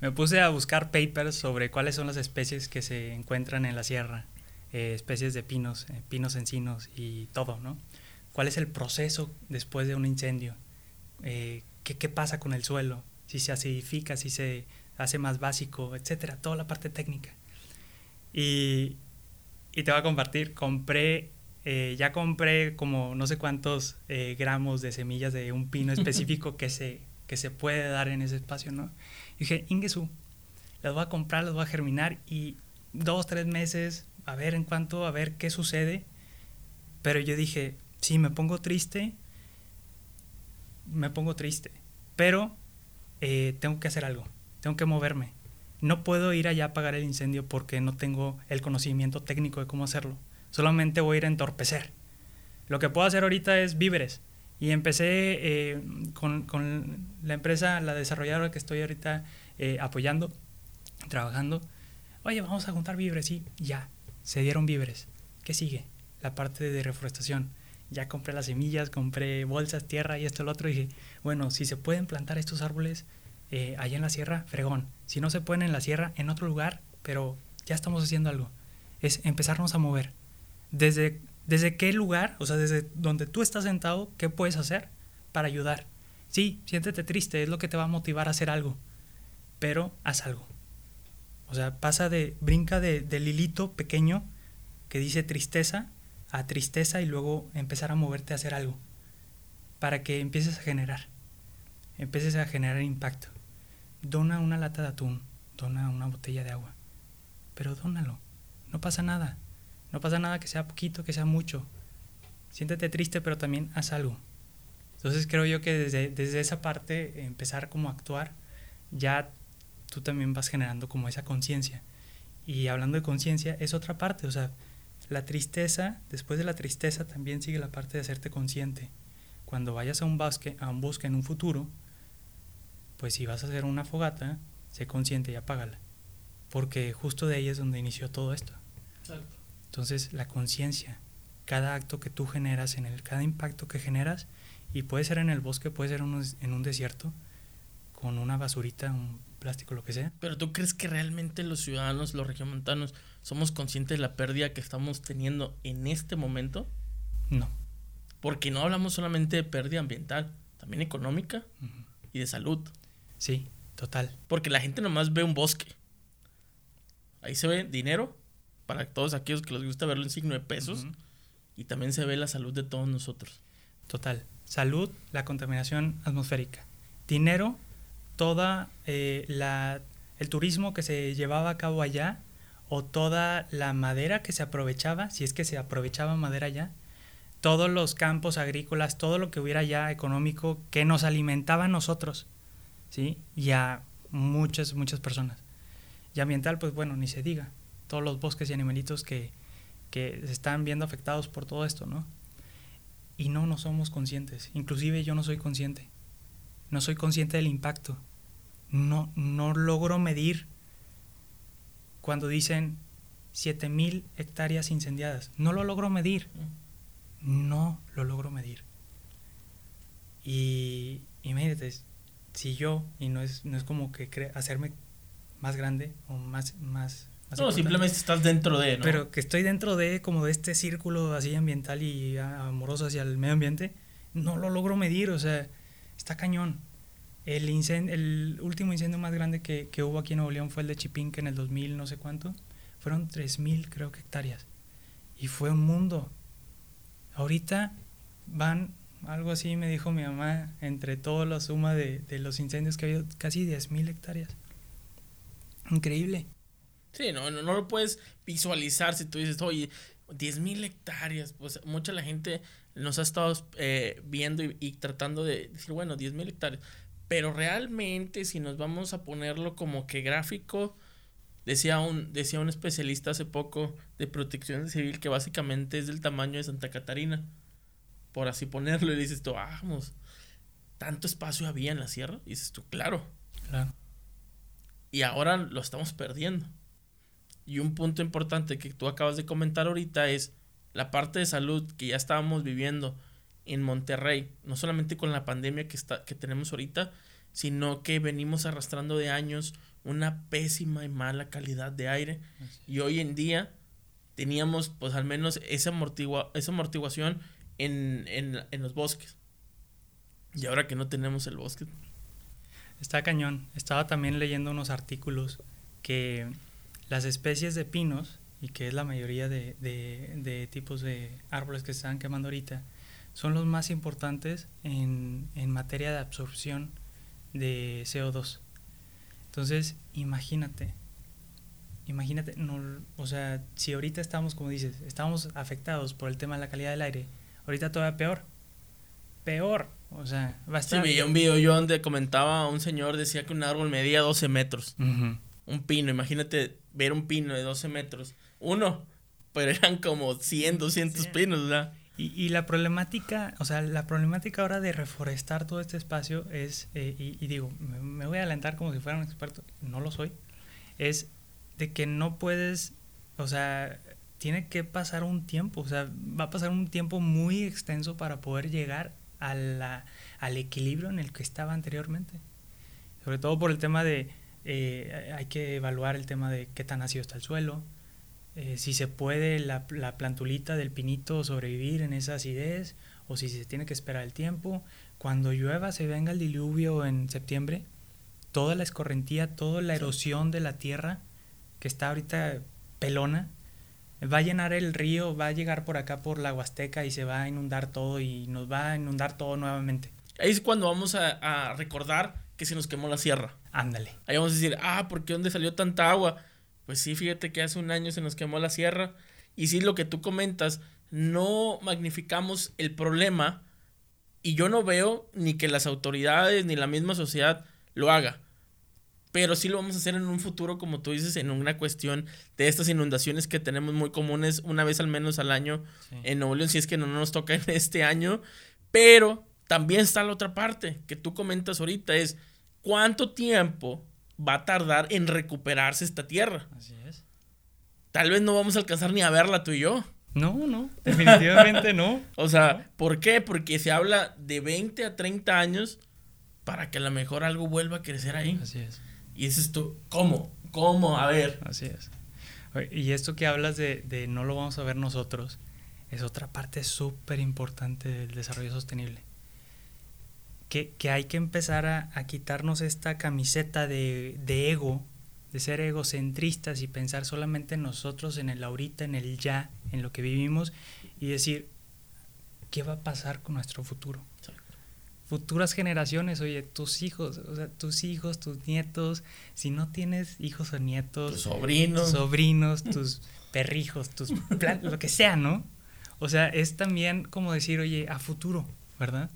Me puse a buscar papers sobre cuáles son las especies que se encuentran en la sierra, eh, especies de pinos, eh, pinos encinos y todo, ¿no? ¿Cuál es el proceso después de un incendio? Eh, ¿qué, ¿Qué pasa con el suelo? Si se acidifica, si se hace más básico, etcétera, toda la parte técnica. Y, y te voy a compartir, compré, ya compré como no sé cuántos gramos de semillas de un pino (laughs) específico que se, que se puede dar en ese espacio, ¿no? dije, Ingesu, las voy a comprar, las voy a germinar y dos, tres meses, a ver en cuánto, a ver qué sucede. Pero yo dije, sí, me pongo triste, me pongo triste, pero eh, tengo que hacer algo, tengo que moverme. No puedo ir allá a apagar el incendio porque no tengo el conocimiento técnico de cómo hacerlo. Solamente voy a ir a entorpecer. Lo que puedo hacer ahorita es víveres. Y empecé eh, con, con, la empresa, la desarrolladora que estoy ahorita eh, apoyando, trabajando. Oye, vamos a juntar víveres, sí, ya, se dieron víveres. ¿Qué sigue? La parte de reforestación. Ya compré las semillas, compré bolsas, tierra y esto lo otro. Y dije, bueno, si se pueden plantar estos árboles eh, allá en la sierra, fregón. Si no se pueden en la sierra, en otro lugar, pero ya estamos haciendo algo. Es empezarnos a mover. Desde desde qué lugar, o sea, desde donde tú estás sentado, qué puedes hacer para ayudar. Sí, siéntete triste, es lo que te va a motivar a hacer algo, pero haz algo. O sea, pasa de, brinca de, del hilito pequeño que dice tristeza a tristeza y luego empezar a moverte a hacer algo para que empieces a generar, empieces a generar impacto. Dona una lata de atún, dona una botella de agua, pero dónalo, no pasa nada. No pasa nada que sea poquito, que sea mucho. Siéntete triste, pero también haz algo. Entonces creo yo que desde, desde esa parte, empezar como a actuar, ya tú también vas generando como esa conciencia. Y hablando de conciencia, es otra parte, o sea, la tristeza, después de la tristeza también sigue la parte de hacerte consciente. Cuando vayas a un bosque, a un bosque en un futuro, pues si vas a hacer una fogata, sé consciente y apágala. Porque justo de ahí es donde inició todo esto. Exacto. Entonces, la conciencia, cada acto que tú generas, en el, cada impacto que generas, y puede ser en el bosque, puede ser en un desierto, con una basurita, un plástico, lo que sea. Pero tú crees que realmente los ciudadanos, los regiomontanos, somos conscientes de la pérdida que estamos teniendo en este momento? No. Porque no hablamos solamente de pérdida ambiental, también económica y de salud. Sí, total. Porque la gente nomás ve un bosque. Ahí se ve dinero, para todos aquellos que les gusta verlo en signo de pesos. Y también se ve la salud de todos nosotros. Total. Salud, la contaminación atmosférica. Dinero, toda eh, la, el turismo que se llevaba a cabo allá o toda la madera que se aprovechaba, si es que se aprovechaba madera allá, todos los campos agrícolas, todo lo que hubiera allá económico que nos alimentaba a nosotros, ¿sí? Y a muchas, muchas personas. Y ambiental, pues bueno, ni se diga todos los bosques y animalitos que, que se están viendo afectados por todo esto, ¿no? Y no, no somos conscientes. Inclusive yo no soy consciente. No soy consciente del impacto. No, no logro medir cuando dicen 7000 hectáreas incendiadas. No lo logro medir. No lo logro medir. Y, imagínate, si yo, y no es, no es como que hacerme más grande o más, más no, simplemente estás dentro de, ¿no? Pero que estoy dentro de como de este círculo así ambiental y amoroso hacia el medio ambiente, no lo logro medir, o sea, está cañón. El, el último incendio más grande que, que, hubo aquí en Nuevo León fue el de Chipinque en el 2000, no sé cuánto. Fueron 3.000 creo que hectáreas. Y fue un mundo. Ahorita van, algo así me dijo mi mamá, entre toda la suma de, de los incendios que ha habido, casi 10.000 hectáreas. Increíble. Sí, no, no, lo puedes visualizar si tú dices, oye, 10 mil hectáreas. Pues mucha la gente nos ha estado eh, viendo y, tratando de decir, bueno, 10 mil hectáreas. Pero realmente, si nos vamos a ponerlo como que gráfico, decía un, decía un especialista hace poco de protección civil que básicamente es del tamaño de Santa Catarina. Por así ponerlo, y dices tú, vamos, ¿tanto espacio había en la sierra? Y dices tú, claro. Claro. Y ahora lo estamos perdiendo. Y un punto importante que tú acabas de comentar ahorita es la parte de salud que ya estábamos viviendo en Monterrey, no solamente con la pandemia que, está, que tenemos ahorita, sino que venimos arrastrando de años una pésima y mala calidad de aire. Y hoy en día teníamos pues al menos esa, amortigua, esa amortiguación en, en, en los bosques. Y ahora que no tenemos el bosque. Está cañón. Estaba también leyendo unos artículos que las especies de pinos, y que es la mayoría de, de, de tipos de árboles que se están quemando ahorita, son los más importantes en, en materia de absorción de CO2. Entonces, imagínate, imagínate, no, o sea, si ahorita estamos, como dices, estamos afectados por el tema de la calidad del aire, ahorita todavía peor. Peor. O sea, va a estar. Sí, un video yo donde comentaba un señor, decía que un árbol medía 12 metros. Un pino, imagínate ver un pino de 12 metros. Uno, pero eran como 100, 200 pinos, ¿verdad? Y, y, la problemática, o sea, la problemática ahora de reforestar todo este espacio es, eh, y, digo, me, voy a alentar como si fuera un experto, no lo soy, es de que no puedes, o sea, tiene que pasar un tiempo, o sea, va a pasar un tiempo muy extenso para poder llegar a al equilibrio en el que estaba anteriormente. Sobre todo por el tema de, eh, hay que evaluar el tema de qué tan ácido está el suelo, eh, si se puede la, la, plantulita del pinito sobrevivir en esa acidez o si se tiene que esperar el tiempo. Cuando llueva, se venga el diluvio en septiembre, toda la escorrentía, toda la erosión de la tierra que está ahorita pelona, va a llenar el río, va a llegar por acá por la Huasteca y se va a inundar todo y nos va a inundar todo nuevamente. Ahí es cuando vamos a, a recordar que se nos quemó la sierra. Ándale. Ahí vamos a decir, ah, ¿por qué dónde salió tanta agua? Pues sí, fíjate que hace un año se nos quemó la sierra. Y sí, lo que tú comentas, no magnificamos el problema y yo no veo ni que las autoridades ni la misma sociedad lo haga. Pero sí lo vamos a hacer en un futuro, como tú dices, en una cuestión de estas inundaciones que tenemos muy comunes una vez al menos al año en Nuevo León, si es que no nos toca en este año. Pero también está la otra parte que tú comentas ahorita, es cuánto tiempo va a tardar en recuperarse esta tierra. Así es. Tal vez no vamos a alcanzar ni a verla tú y yo. No, no, definitivamente no. (laughs) o sea, ¿por qué? Porque se habla de 20 a 30 años para que a lo mejor algo vuelva a crecer ahí. Así es. Y es tú, ¿cómo? ¿Cómo? A ver. Así es. Y esto que hablas de, de no lo vamos a ver nosotros, es otra parte súper importante del desarrollo sostenible que, que hay que empezar a, a quitarnos esta camiseta de, de, ego, de ser egocentristas y pensar solamente en nosotros, en el ahorita, en el ya, en lo que vivimos y decir, ¿qué va a pasar con nuestro futuro? Futuras generaciones, oye, tus hijos, o sea, tus hijos, tus nietos, si no tienes hijos o nietos, tus sobrinos, tus, sobrinos, tus perrijos, tus lo que sea, ¿no? O sea, es también como decir, oye, a futuro, ¿verdad?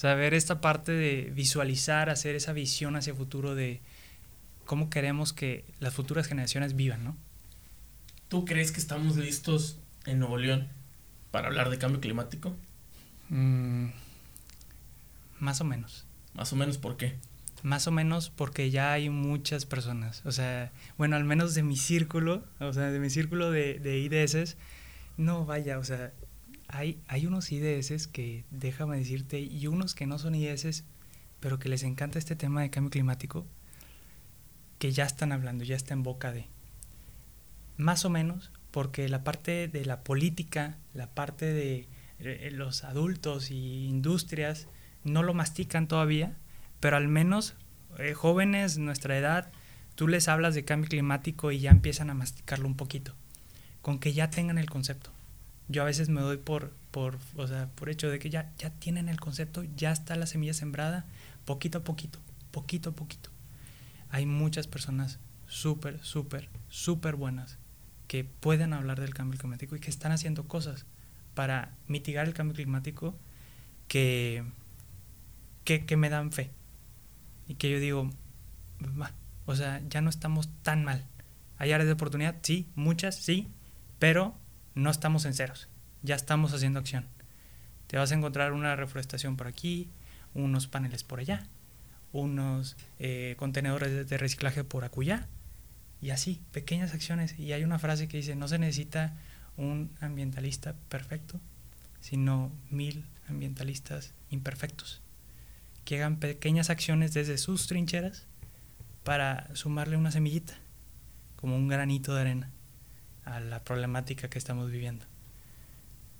O sea, ver esta parte de visualizar, hacer esa visión hacia el futuro de cómo queremos que las futuras generaciones vivan, ¿no? ¿Tú crees que estamos listos en Nuevo León para hablar de cambio climático? Mm, más o menos. Más o menos, ¿por qué? Más o menos porque ya hay muchas personas. O sea, bueno, al menos de mi círculo, o sea, de mi círculo de, de IDS, no vaya, o sea, hay, hay unos IDS que, déjame decirte, y unos que no son IDS, pero que les encanta este tema de cambio climático, que ya están hablando, ya está en boca de. Más o menos, porque la parte de la política, la parte de eh, los adultos y industrias no lo mastican todavía, pero al menos eh, jóvenes, nuestra edad, tú les hablas de cambio climático y ya empiezan a masticarlo un poquito, con que ya tengan el concepto yo a veces me doy por, por, o sea, por hecho de que ya, ya tienen el concepto, ya está la semilla sembrada, poquito a poquito, poquito a poquito. Hay muchas personas súper, súper, súper buenas que pueden hablar del cambio climático y que están haciendo cosas para mitigar el cambio climático que, que, que me dan fe. Y que yo digo, o sea, ya no estamos tan mal. Hay áreas de oportunidad, sí, muchas, sí, pero no estamos en ceros, ya estamos haciendo acción. Te vas a encontrar una reforestación por aquí, unos paneles por allá, unos eh, contenedores de reciclaje por acullá, y así, pequeñas acciones. Y hay una frase que dice, no se necesita un ambientalista perfecto, sino mil ambientalistas imperfectos que hagan pequeñas acciones desde sus trincheras para sumarle una semillita, como un granito de arena, a la problemática que estamos viviendo.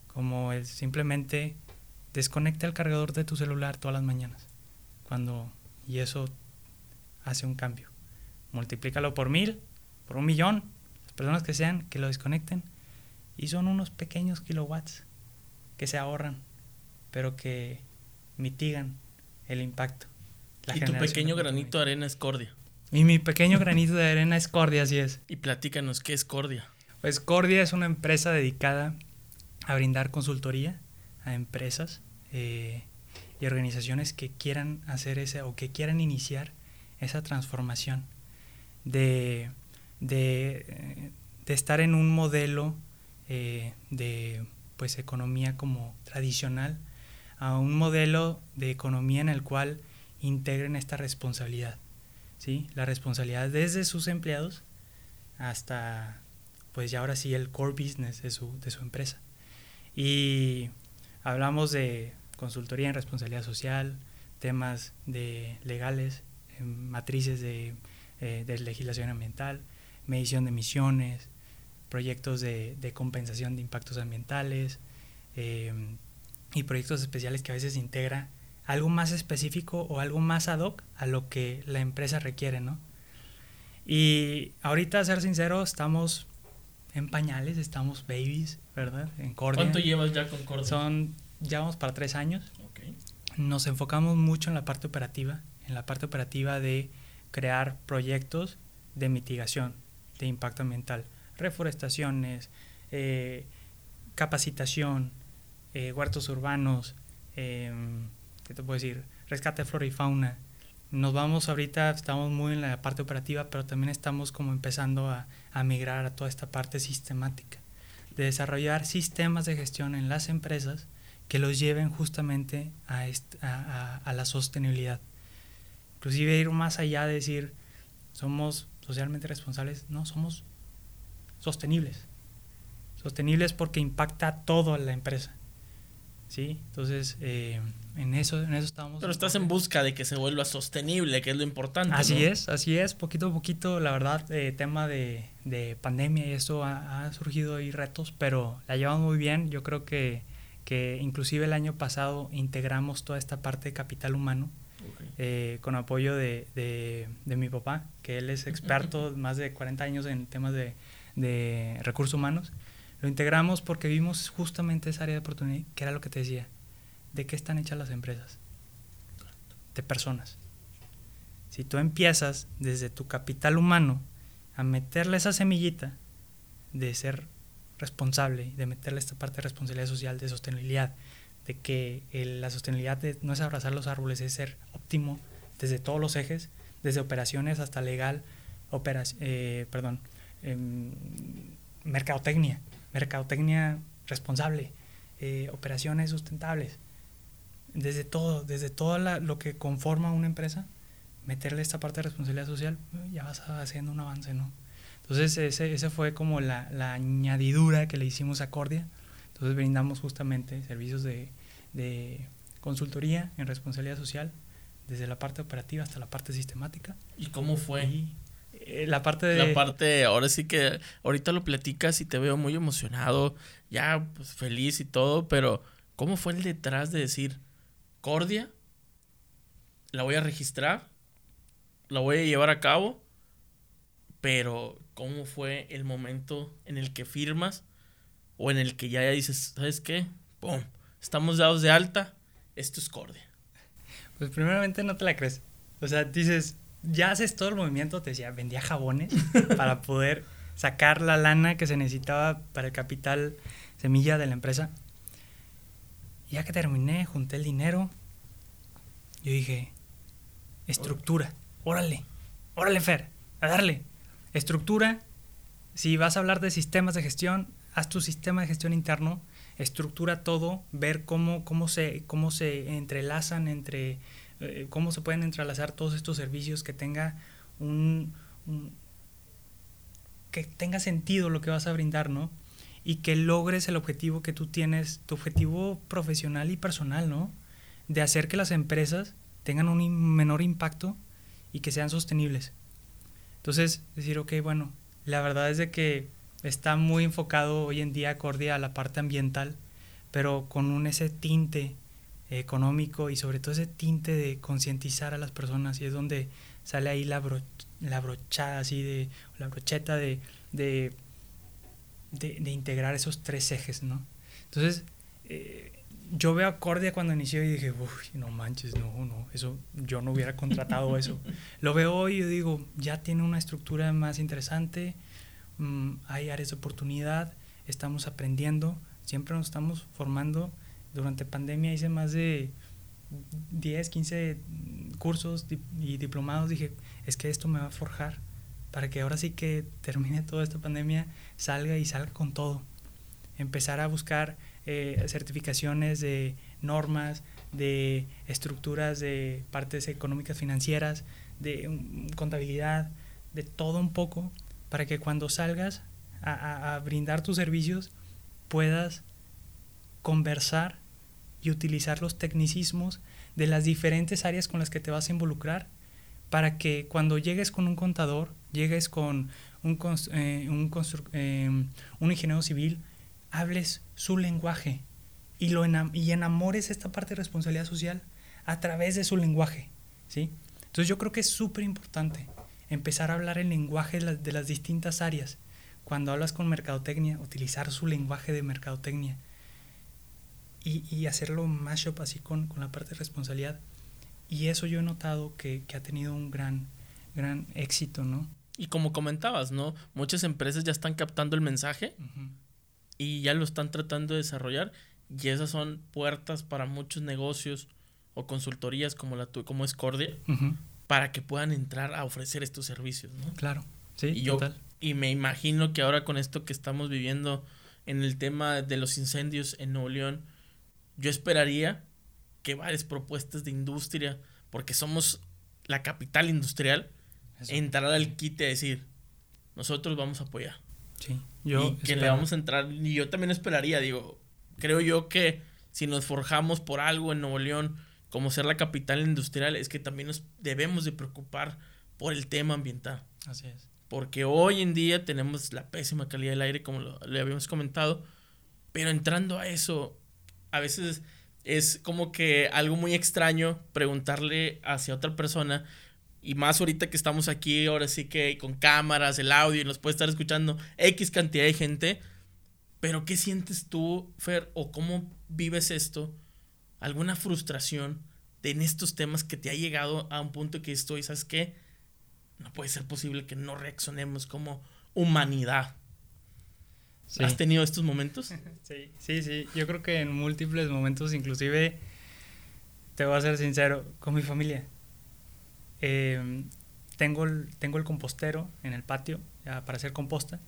Como el simplemente desconecta el cargador de tu celular todas las mañanas. Cuando, y eso hace un cambio. Multiplícalo por mil, por un millón, las personas que sean, que lo desconecten. Y son unos pequeños kilowatts que se ahorran, pero que mitigan el impacto. y tu pequeño granito de arena es Cordia. Y mi pequeño granito de arena es Cordia, así es. Y platícanos, ¿qué es Cordia? Pues Cordia es una empresa dedicada a brindar consultoría a empresas eh, y organizaciones que quieran hacer ese o que quieran iniciar esa transformación de, de, estar en un modelo eh, de pues economía como tradicional a un modelo de economía en el cual integren esta responsabilidad. ¿sí? La responsabilidad desde sus empleados hasta, pues ya ahora sí, el core business de su, de su empresa. Y hablamos de consultoría en responsabilidad social, temas de legales, matrices de, eh, de, legislación ambiental, medición de emisiones, proyectos de, de compensación de impactos ambientales, eh, y proyectos especiales que a veces integra algo más específico o algo más ad hoc a lo que la empresa requiere, ¿no? Y ahorita, a ser sincero, estamos en pañales, estamos babies, ¿verdad? En Cordia. ¿Cuánto llevas ya con Cordia? Son, ya vamos para tres años. Nos enfocamos mucho en la parte operativa, en la parte operativa de crear proyectos de mitigación de impacto ambiental, reforestaciones, eh, capacitación, eh, huertos urbanos, em, ¿qué te puedo decir? Rescate de flora y fauna. Nos vamos ahorita, estamos muy en la parte operativa, pero también estamos como empezando a, migrar a toda esta parte sistemática, de desarrollar sistemas de gestión en las empresas que los lleven justamente a, a, la sostenibilidad. Inclusive ir más allá de decir, somos socialmente responsables, no, somos sostenibles. Sostenibles porque impacta a toda la empresa. ¿Sí? Entonces, eh, en, eso, en eso estamos. Pero estás en busca de que se vuelva sostenible, que es lo importante. Así es, así es, poquito a poquito, la verdad, eh, tema de, de, pandemia y esto ha, surgido ahí retos, pero la llevamos muy bien. Yo creo que, que inclusive el año pasado integramos toda esta parte de capital humano. Eh, con apoyo de, de, de, mi papá, que él es (laughs) experto, más de 40 años en temas de, de recursos humanos. Lo integramos porque vimos justamente esa área de oportunidad, que era lo que te decía. ¿De qué están hechas las empresas? De personas. Si tú empiezas desde tu capital humano a meterle esa semillita de ser responsable, de meterle esta parte de responsabilidad social, de sostenibilidad, de que la sostenibilidad no es abrazar los árboles, es ser óptimo desde todos los ejes, desde operaciones hasta legal, eh, perdón, em, mercadotecnia mercadotecnia responsable, eh, operaciones sustentables, desde todo, desde todo lo que conforma una empresa, meterle esta parte de responsabilidad social, ya vas haciendo un avance, ¿no? Entonces ese, ese fue como la, la, añadidura que le hicimos a Cordia. Entonces brindamos justamente servicios de, de consultoría en responsabilidad social, desde la parte operativa hasta la parte sistemática. ¿Y cómo fue? Eh, la parte de... La parte, ahora sí que ahorita lo platicas y te veo muy emocionado, ya pues, feliz y todo, pero ¿cómo fue el detrás de decir, Cordia, la voy a registrar, la voy a llevar a cabo, pero ¿cómo fue el momento en el que firmas o en el que ya dices, ¿sabes qué? ¡Pum! Estamos dados de alta, esto es Cordia. Pues primeramente no te la crees. O sea, dices, ya haces todo el movimiento, te decía, vendía jabones (laughs) para poder sacar la lana que se necesitaba para el capital semilla de la empresa. ya que terminé, junté el dinero, yo dije, estructura, órale, órale Fer, a darle. Estructura, si vas a hablar de sistemas de gestión, haz tu sistema de gestión interno, estructura todo, ver cómo, cómo, se, cómo se entrelazan entre eh, cómo se pueden entrelazar todos estos servicios que tenga un, que tenga sentido lo que vas a brindar, ¿no? y que logres el objetivo que tú tienes, tu objetivo profesional y personal, ¿no? De hacer que las empresas tengan un menor impacto y que sean sostenibles. Entonces, decir, ok, bueno, la verdad es de que está muy enfocado hoy en día acorde a la parte ambiental, pero con un ese tinte económico y sobre todo ese tinte de concientizar a las personas y es donde sale ahí la, la brochada así de la brocheta de, de, de, integrar esos tres ejes, ¿no? Entonces, eh, yo veo a cuando inició y dije, uy, no manches, no, no, eso, yo no hubiera contratado (laughs) eso. Lo veo hoy y digo, ya tiene una estructura más interesante, mm, hay áreas de oportunidad, estamos aprendiendo, siempre nos estamos formando. Durante pandemia hice más de 10, 15 cursos y diplomados. Dije, es que esto me va a forjar para que ahora sí que termine toda esta pandemia, salga y salga con todo. Empezar a buscar eh, certificaciones de normas, de estructuras de partes económicas financieras, de contabilidad, de todo un poco, para que cuando salgas a, brindar tus servicios puedas conversar y utilizar los tecnicismos de las diferentes áreas con las que te vas a involucrar para que cuando llegues con un contador, llegues con un, eh, eh, un ingeniero civil, hables su lenguaje y, lo y enamores esta parte de responsabilidad social a través de su lenguaje, ¿sí? Entonces yo creo que es súper importante empezar a hablar el lenguaje de, las distintas áreas. Cuando hablas con mercadotecnia, utilizar su lenguaje de mercadotecnia y, y hacerlo mashup así con, con, la parte de responsabilidad. Y eso yo he notado que, que ha tenido un gran, gran éxito, ¿no? Y como comentabas, ¿no? Muchas empresas ya están captando el mensaje y ya lo están tratando de desarrollar y esas son puertas para muchos negocios o consultorías como la tu, como es Cordia para que puedan entrar a ofrecer estos servicios, ¿no? Claro. Sí, y yo y me imagino que ahora con esto que estamos viviendo en el tema de los incendios en Nuevo León, yo esperaría que varias propuestas de industria, porque somos la capital industrial, entrar al kit y decir, nosotros vamos a apoyar. Sí, yo. que le vamos a entrar. Y yo también esperaría, digo, creo yo que si nos forjamos por algo en Nuevo León, como ser la capital industrial, es que también nos debemos de preocupar por el tema ambiental. Así es. Porque hoy en día tenemos la pésima calidad del aire, como lo, le habíamos comentado, pero entrando a eso, a veces es como que algo muy extraño preguntarle hacia otra persona y más ahorita que estamos aquí, ahora sí que con cámaras, el audio, y nos puede estar escuchando X cantidad de gente. Pero, ¿qué sientes tú, Fer? ¿O cómo vives esto? ¿Alguna frustración en estos temas que te ha llegado a un punto que estoy, ¿sabes qué? No puede ser posible que no reaccionemos como humanidad. ¿Has tenido estos momentos? (laughs) Sí, sí, sí. Yo creo que en múltiples momentos, inclusive, te voy a ser sincero, con mi familia Em, tengo, el, tengo el compostero en el patio para hacer composta.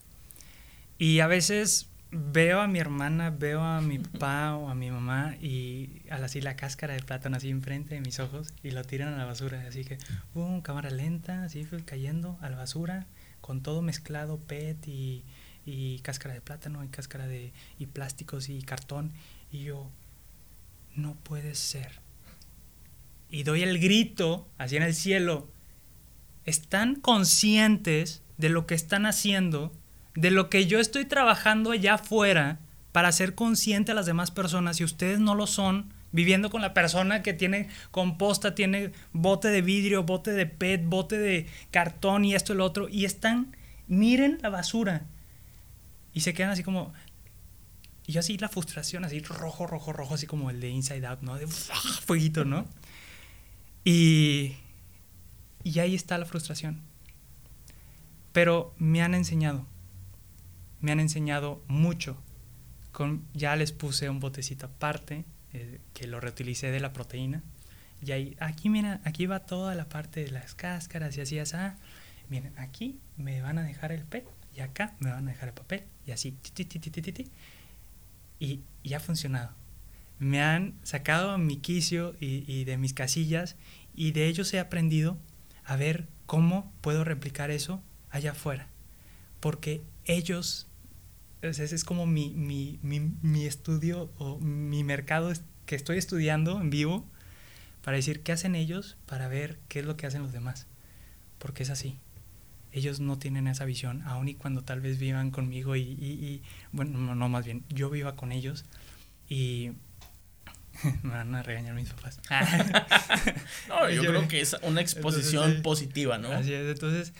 Y a veces veo a mi hermana, veo a mi (laughs) papá o a mi mamá y así la cáscara de plátano así enfrente de mis ojos y lo tiran a la basura. Así que, boom, cámara lenta, así fue cayendo a la basura con todo mezclado, PET y, y cáscara de plátano y cáscara de y plásticos y cartón. Y yo, no puede ser y doy el grito así en el cielo, están conscientes de lo que están haciendo, de lo que yo estoy trabajando allá afuera para ser consciente a las demás personas y ustedes no lo son, viviendo con la persona que tiene composta, tiene bote de vidrio, bote de PET, bote de cartón y esto y lo otro, y están, miren la basura. Y se quedan así como, y yo así la frustración, así rojo, rojo, rojo, así como el de Inside Out, ¿no? De fueguito, ¿no? Y, y ahí está la frustración. Pero me han enseñado, me han enseñado mucho. Con, ya les puse un botecito aparte, eh, que lo reutilicé de la proteína. Y ahí, aquí mira, aquí va toda la parte de las cáscaras y así, así. Miren, aquí me van a dejar el PET y acá me van a dejar el papel. Y así, y, y ha funcionado me han sacado mi quicio y, de mis casillas y de ellos he aprendido a ver cómo puedo replicar eso allá afuera. Porque ellos ese es como mi, mi, mi, mi estudio o mi mercado que estoy estudiando en vivo para decir qué hacen ellos para ver qué es lo que hacen los demás. Porque es así. Ellos no tienen esa visión, aun y cuando tal vez vivan conmigo y, y, bueno, no, no, más bien, yo viva con ellos y (laughs) me van a regañar mis papás. (laughs) no, yo, creo que es una exposición positiva, ¿no? Así es, entonces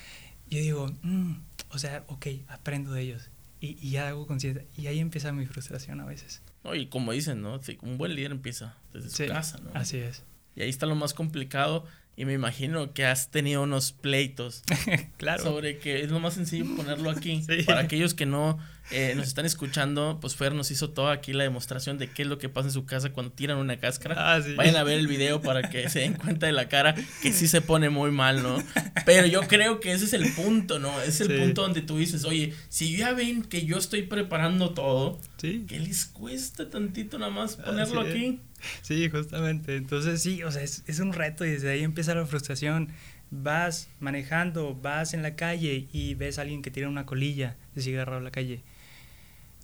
yo digo, mm, o sea, ok, aprendo de ellos y, y hago conciencia y ahí empieza mi frustración a veces. No, y como dicen, ¿no? un buen líder empieza desde su casa, ¿no? Así es. Y ahí está lo más complicado. Y me imagino que has tenido unos pleitos. (laughs) claro. Sobre que es lo más sencillo ponerlo aquí. (laughs) Para aquellos que no eh, nos están escuchando, pues Fer nos hizo toda aquí la demostración de qué es lo que pasa en su casa cuando tiran una cáscara. Ah, Vayan a ver el video para que se den cuenta de la cara, que sí se pone muy mal, ¿no? Pero yo creo que ese es el punto, ¿no? Es el punto donde tú dices, oye, si ya ven que yo estoy preparando todo, ¿qué les cuesta tantito nada más ponerlo aquí? Sí, justamente. Entonces sí, o sea, es, es un reto y desde ahí empieza la frustración vas manejando, vas en la calle y ves a alguien que tiene una colilla de cigarro en la calle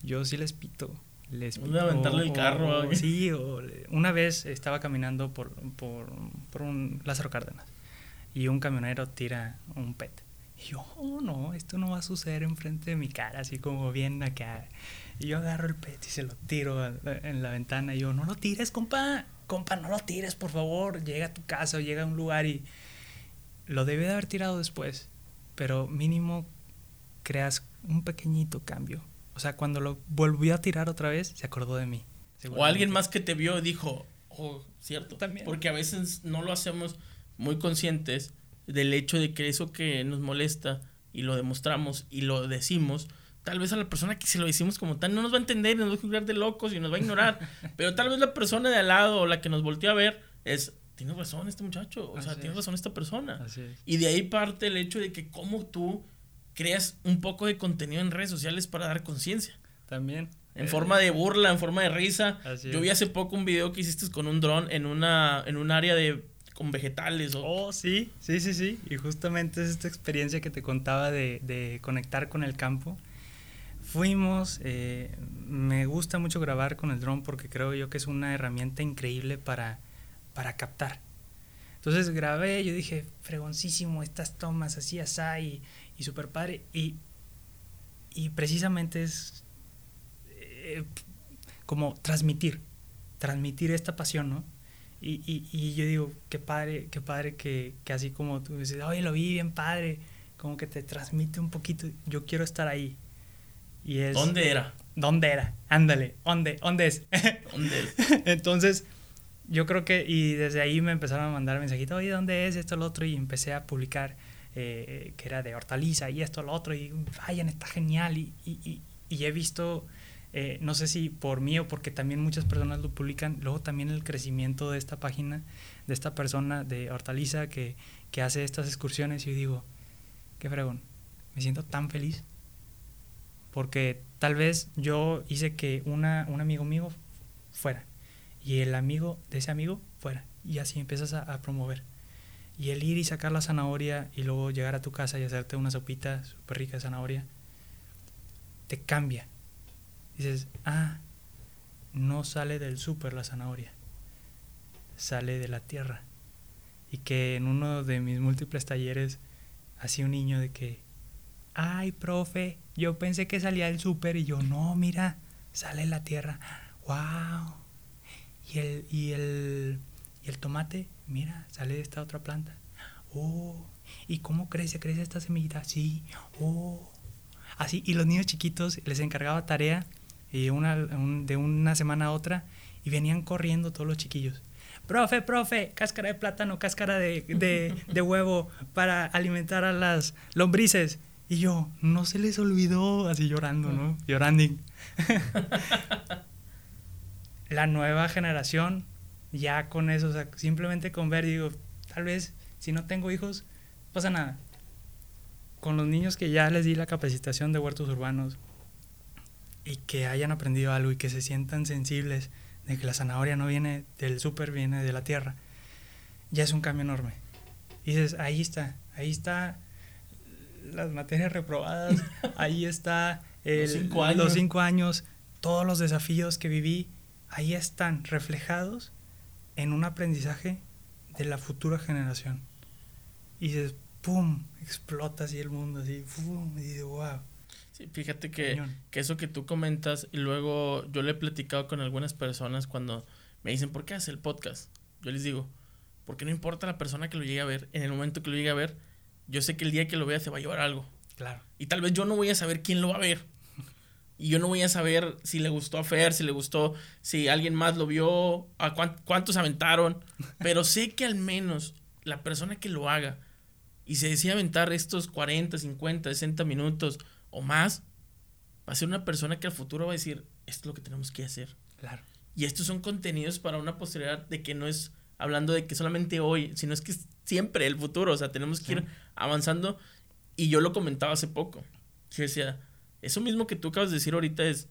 yo sí les pito. Les pito. aventarle el carro. sí, una vez estaba caminando por, por, por, un Lázaro Cárdenas y un camionero tira un pet. Y yo, oh, no, esto no va a suceder enfrente de mi cara, así como bien acá. Y yo agarro el pet y se lo tiro en la ventana. Y yo, no lo tires, compa. Compa, no lo tires, por favor. Llega a tu casa o llega a un lugar y lo debe de haber tirado después. Pero mínimo creas un pequeñito cambio o sea, cuando lo volvió a tirar otra vez, se acordó de mí. O alguien más que te vio dijo, oh, cierto. También. Porque a veces no lo hacemos muy conscientes del hecho de que eso que nos molesta y lo demostramos y lo decimos, tal vez a la persona que se lo decimos como tal no nos va a entender y nos va a juzgar de locos y nos va a ignorar. (laughs) pero tal vez la persona de al lado o la que nos volteó a ver es, tiene razón este muchacho, o sea, tiene razón esta persona. Y de ahí parte el hecho de que como tú creas un poco de contenido en redes sociales para dar conciencia. También. En forma de burla, en forma de risa. Yo vi hace poco un video que hiciste con un dron en una en un área de con vegetales. O... Oh, sí, sí, sí, sí. Y justamente es esta experiencia que te contaba de, de conectar con el campo. Fuimos, eh, me gusta mucho grabar con el dron porque creo yo que es una herramienta increíble para, para captar. Entonces grabé, yo dije, fregoncísimo, estas tomas así, así, y, y super padre. Y, y precisamente es eh, como transmitir, transmitir esta pasión, ¿no? Y, y, y, yo digo, qué padre, qué padre que, que, así como tú dices, oye, lo vi bien padre, como que te transmite un poquito, yo quiero estar ahí. Y es, ¿Dónde era? ¿Dónde era? Ándale, ¿dónde? ¿Dónde es? (laughs) ¿Dónde es? (laughs) Entonces, yo creo que, y desde ahí me empezaron a mandar mensajitos, oye, ¿dónde es esto, lo otro? Y empecé a publicar eh, que era de hortaliza y esto, lo otro, y vayan, está genial. Y, y, y he visto, eh, no sé si por mí o porque también muchas personas lo publican, luego también el crecimiento de esta página, de esta persona de hortaliza que, que hace estas excursiones, y digo, qué fregón, me siento tan feliz. Porque tal vez yo hice que una, un amigo mío fuera y el amigo de ese amigo fuera. Y así empiezas a, a promover. Y el ir y sacar la zanahoria y luego llegar a tu casa y hacerte una sopita súper rica de zanahoria, te cambia. Dices, ah, no sale del súper la zanahoria, sale de la tierra. Y que en uno de mis múltiples talleres hacía un niño de que, ay, profe, yo pensé que salía del súper y yo, no, mira, sale de la tierra. ¡Wow! Y el, y el, y el tomate mira, sale de esta otra planta. Oh, ¿y cómo crece? ¿Crece esta semillita? Sí, oh. Así, y los niños chiquitos les encargaba tarea y una, de una semana a otra y venían corriendo todos los chiquillos. Profe, profe, cáscara de plátano, cáscara de, de, (laughs) de huevo para alimentar a las lombrices. Y yo, no se les olvidó, así llorando, ¿no? Llorando. (laughs) La nueva generación ya con eso, o sea, simplemente con ver, digo, tal vez si no tengo hijos, pasa nada. Con los niños que ya les di la capacitación de huertos urbanos y que hayan aprendido algo y que se sientan sensibles de que la zanahoria no viene del súper, viene de la tierra, ya es un cambio enorme. Y dices, ahí está, ahí está las materias reprobadas, (laughs) ahí está los, cinco años. los cinco años, todos los desafíos que viví, ahí están reflejados en un aprendizaje de la futura generación. Y dices, ¡pum! Explota así el mundo, así, ¡pum! Y dices, wow. Sí, fíjate que, que, eso que tú comentas, y luego yo le he platicado con algunas personas cuando me dicen, ¿por qué hace el podcast? Yo les digo, porque no importa la persona que lo llegue a ver, en el momento que lo llegue a ver, yo sé que el día que lo vea se va a llevar algo. Claro. Y tal vez yo no voy a saber quién lo va a ver. Y yo no voy a saber si le gustó a Fer, si le gustó, si alguien más lo vio, a cuántos aventaron. (laughs) Pero sé que al menos la persona que lo haga y se decide aventar estos 40, 50, 60 minutos o más, va a ser una persona que al futuro va a decir, esto es lo que tenemos que hacer. Claro. Y estos son contenidos para una posteridad de que no es hablando de que solamente hoy, sino es que siempre el futuro, o sea, tenemos que ir avanzando. Y yo lo comentaba hace poco. Yo decía, eso mismo que tú acabas de decir ahorita es,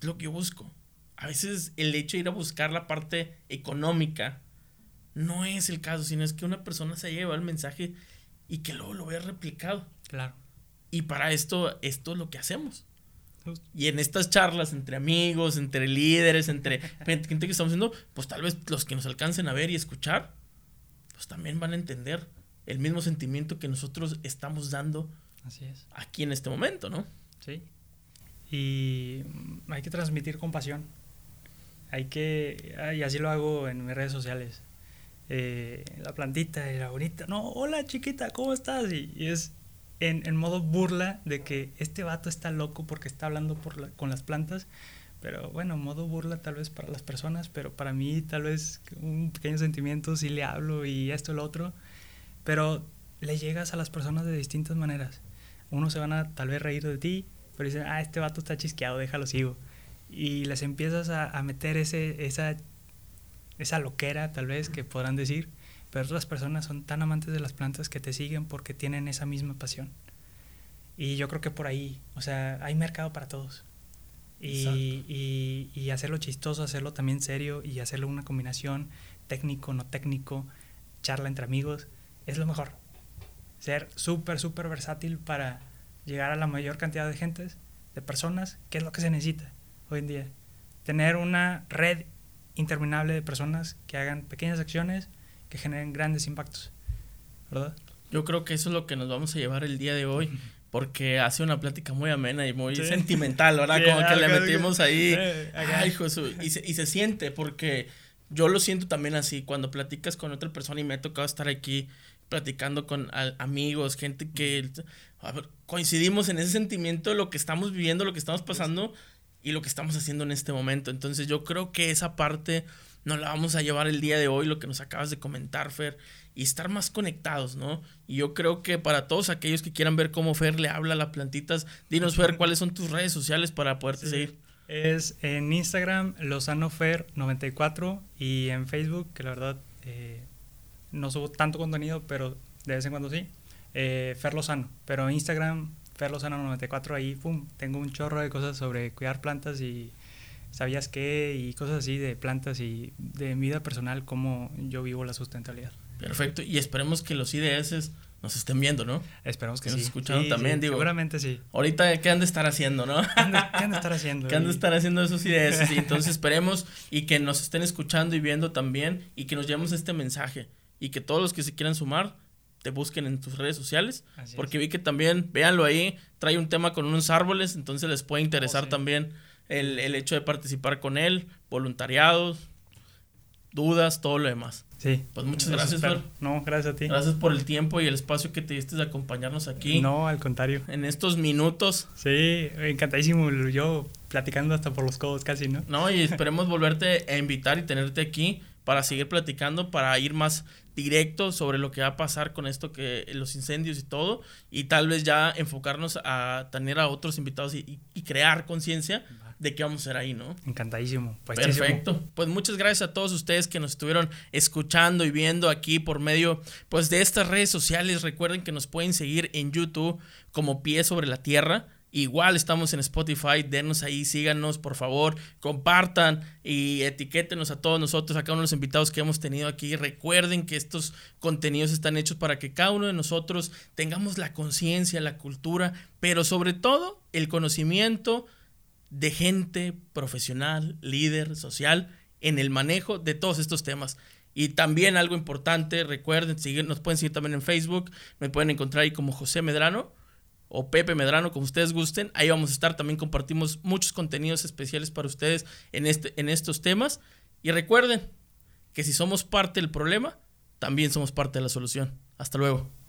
lo que yo busco. A veces el hecho de ir a buscar la parte económica no es el caso, sino es que una persona se lleva el mensaje y que luego lo vea replicado. Claro. Y para esto, esto es lo que hacemos. Y en estas charlas entre amigos, entre líderes, entre gente que estamos haciendo, pues tal vez los que nos alcancen a ver y escuchar, pues también van a entender el mismo sentimiento que nosotros estamos dando Así es. aquí en este momento, ¿no? Sí. Y hay que transmitir compasión. Hay que, y así lo hago en mis redes sociales. Eh, la plantita era bonita. No, hola chiquita, ¿cómo estás? Y, es en, en, modo burla de que este vato está loco porque está hablando por con las plantas. Pero bueno, modo burla tal vez para las personas, pero para mí tal vez un pequeño sentimiento si le hablo y esto lo otro. Pero le llegas a las personas de distintas maneras. Unos se van a tal vez reír de ti, pero dicen, ah, este vato está chisqueado, déjalo sigo. Y les empiezas a, a meter ese, esa, esa loquera tal vez que podrán decir pero otras personas son tan amantes de las plantas que te siguen porque tienen esa misma pasión. Y yo creo que por ahí, o sea, hay mercado para todos. Y, y, y, hacerlo chistoso, hacerlo también serio y hacerlo una combinación técnico, no técnico, charla entre amigos, es lo mejor. Ser súper, súper versátil para llegar a la mayor cantidad de gentes, de personas, que es lo que se necesita hoy en día. Tener una red interminable de personas que hagan pequeñas acciones que generen grandes impactos, ¿verdad? Yo creo que eso es lo que nos vamos a llevar el día de hoy. Porque hace una plática muy amena y muy sentimental, ¿verdad? Como que le metimos ahí. Ay, Jesús. Y se, y se siente, porque yo lo siento también así. Cuando platicas con otra persona y me ha tocado estar aquí platicando con amigos, gente que coincidimos en ese sentimiento de lo que estamos viviendo, lo que estamos pasando y lo que estamos haciendo en este momento. Entonces yo creo que esa parte nos la vamos a llevar el día de hoy, lo que nos acabas de comentar, Fer, y estar más conectados, ¿no? Y yo creo que para todos aquellos que quieran ver cómo Fer le habla a las plantitas, dinos, Fer, cuáles son tus redes sociales para poderte seguir. Es en Instagram, LozanoFer94 y en Facebook, que la verdad eh, no subo tanto contenido, pero de vez en cuando sí, eh, Fer Lozano. Pero Instagram, Fer Lozano94, ahí, pum, tengo un chorro de cosas sobre cuidar plantas y sabías qué y cosas así de plantas y de vida personal, cómo yo vivo la sustentabilidad. Perfecto, y esperemos que los IDS nos estén viendo, ¿no? Esperemos que, nos escucharon también, digo. Seguramente sí. Ahorita, ¿qué han de estar haciendo, no? ¿Qué han de, estar haciendo? (laughs) ¿Qué han de estar haciendo esos IDS? Y entonces (laughs) esperemos y que nos estén escuchando y viendo también y que nos llevemos este mensaje y que todos los que se quieran sumar te busquen en tus redes sociales, porque vi que también, véanlo ahí, trae un tema con unos árboles, entonces les puede interesar oh, también el, el hecho de participar con él, voluntariados, dudas, todo lo demás. Sí. Pues muchas gracias, Fer. No, gracias a ti. Gracias por el tiempo y el espacio que te diste de acompañarnos aquí. No, al contrario. En estos minutos. Sí, encantadísimo. Yo platicando hasta por los codos casi, ¿no? No, y esperemos volverte a invitar y tenerte aquí para seguir platicando, para ir más directo sobre lo que va a pasar con esto que los incendios y todo y tal vez ya enfocarnos a tener a otros invitados y, y crear conciencia de qué vamos a hacer ahí, ¿no? Encantadísimo. Perfecto. Pues muchas gracias a todos ustedes que nos estuvieron escuchando y viendo aquí por medio pues de estas redes sociales. Recuerden que nos pueden seguir en YouTube como Pie sobre la Tierra Igual estamos en Spotify, denos ahí, síganos, por favor, compartan y etiquétenos a todos nosotros, a cada uno de los invitados que hemos tenido aquí. Recuerden que estos contenidos están hechos para que cada uno de nosotros tengamos la conciencia, la cultura, pero sobre todo el conocimiento de gente profesional, líder, social, en el manejo de todos estos temas. Y también algo importante, recuerden, nos pueden seguir también en Facebook, me pueden encontrar ahí como José Medrano o Pepe Medrano, como ustedes gusten. Ahí vamos a estar. También compartimos muchos contenidos especiales para ustedes en, este, en estos temas. Y recuerden que si somos parte del problema, también somos parte de la solución. Hasta luego.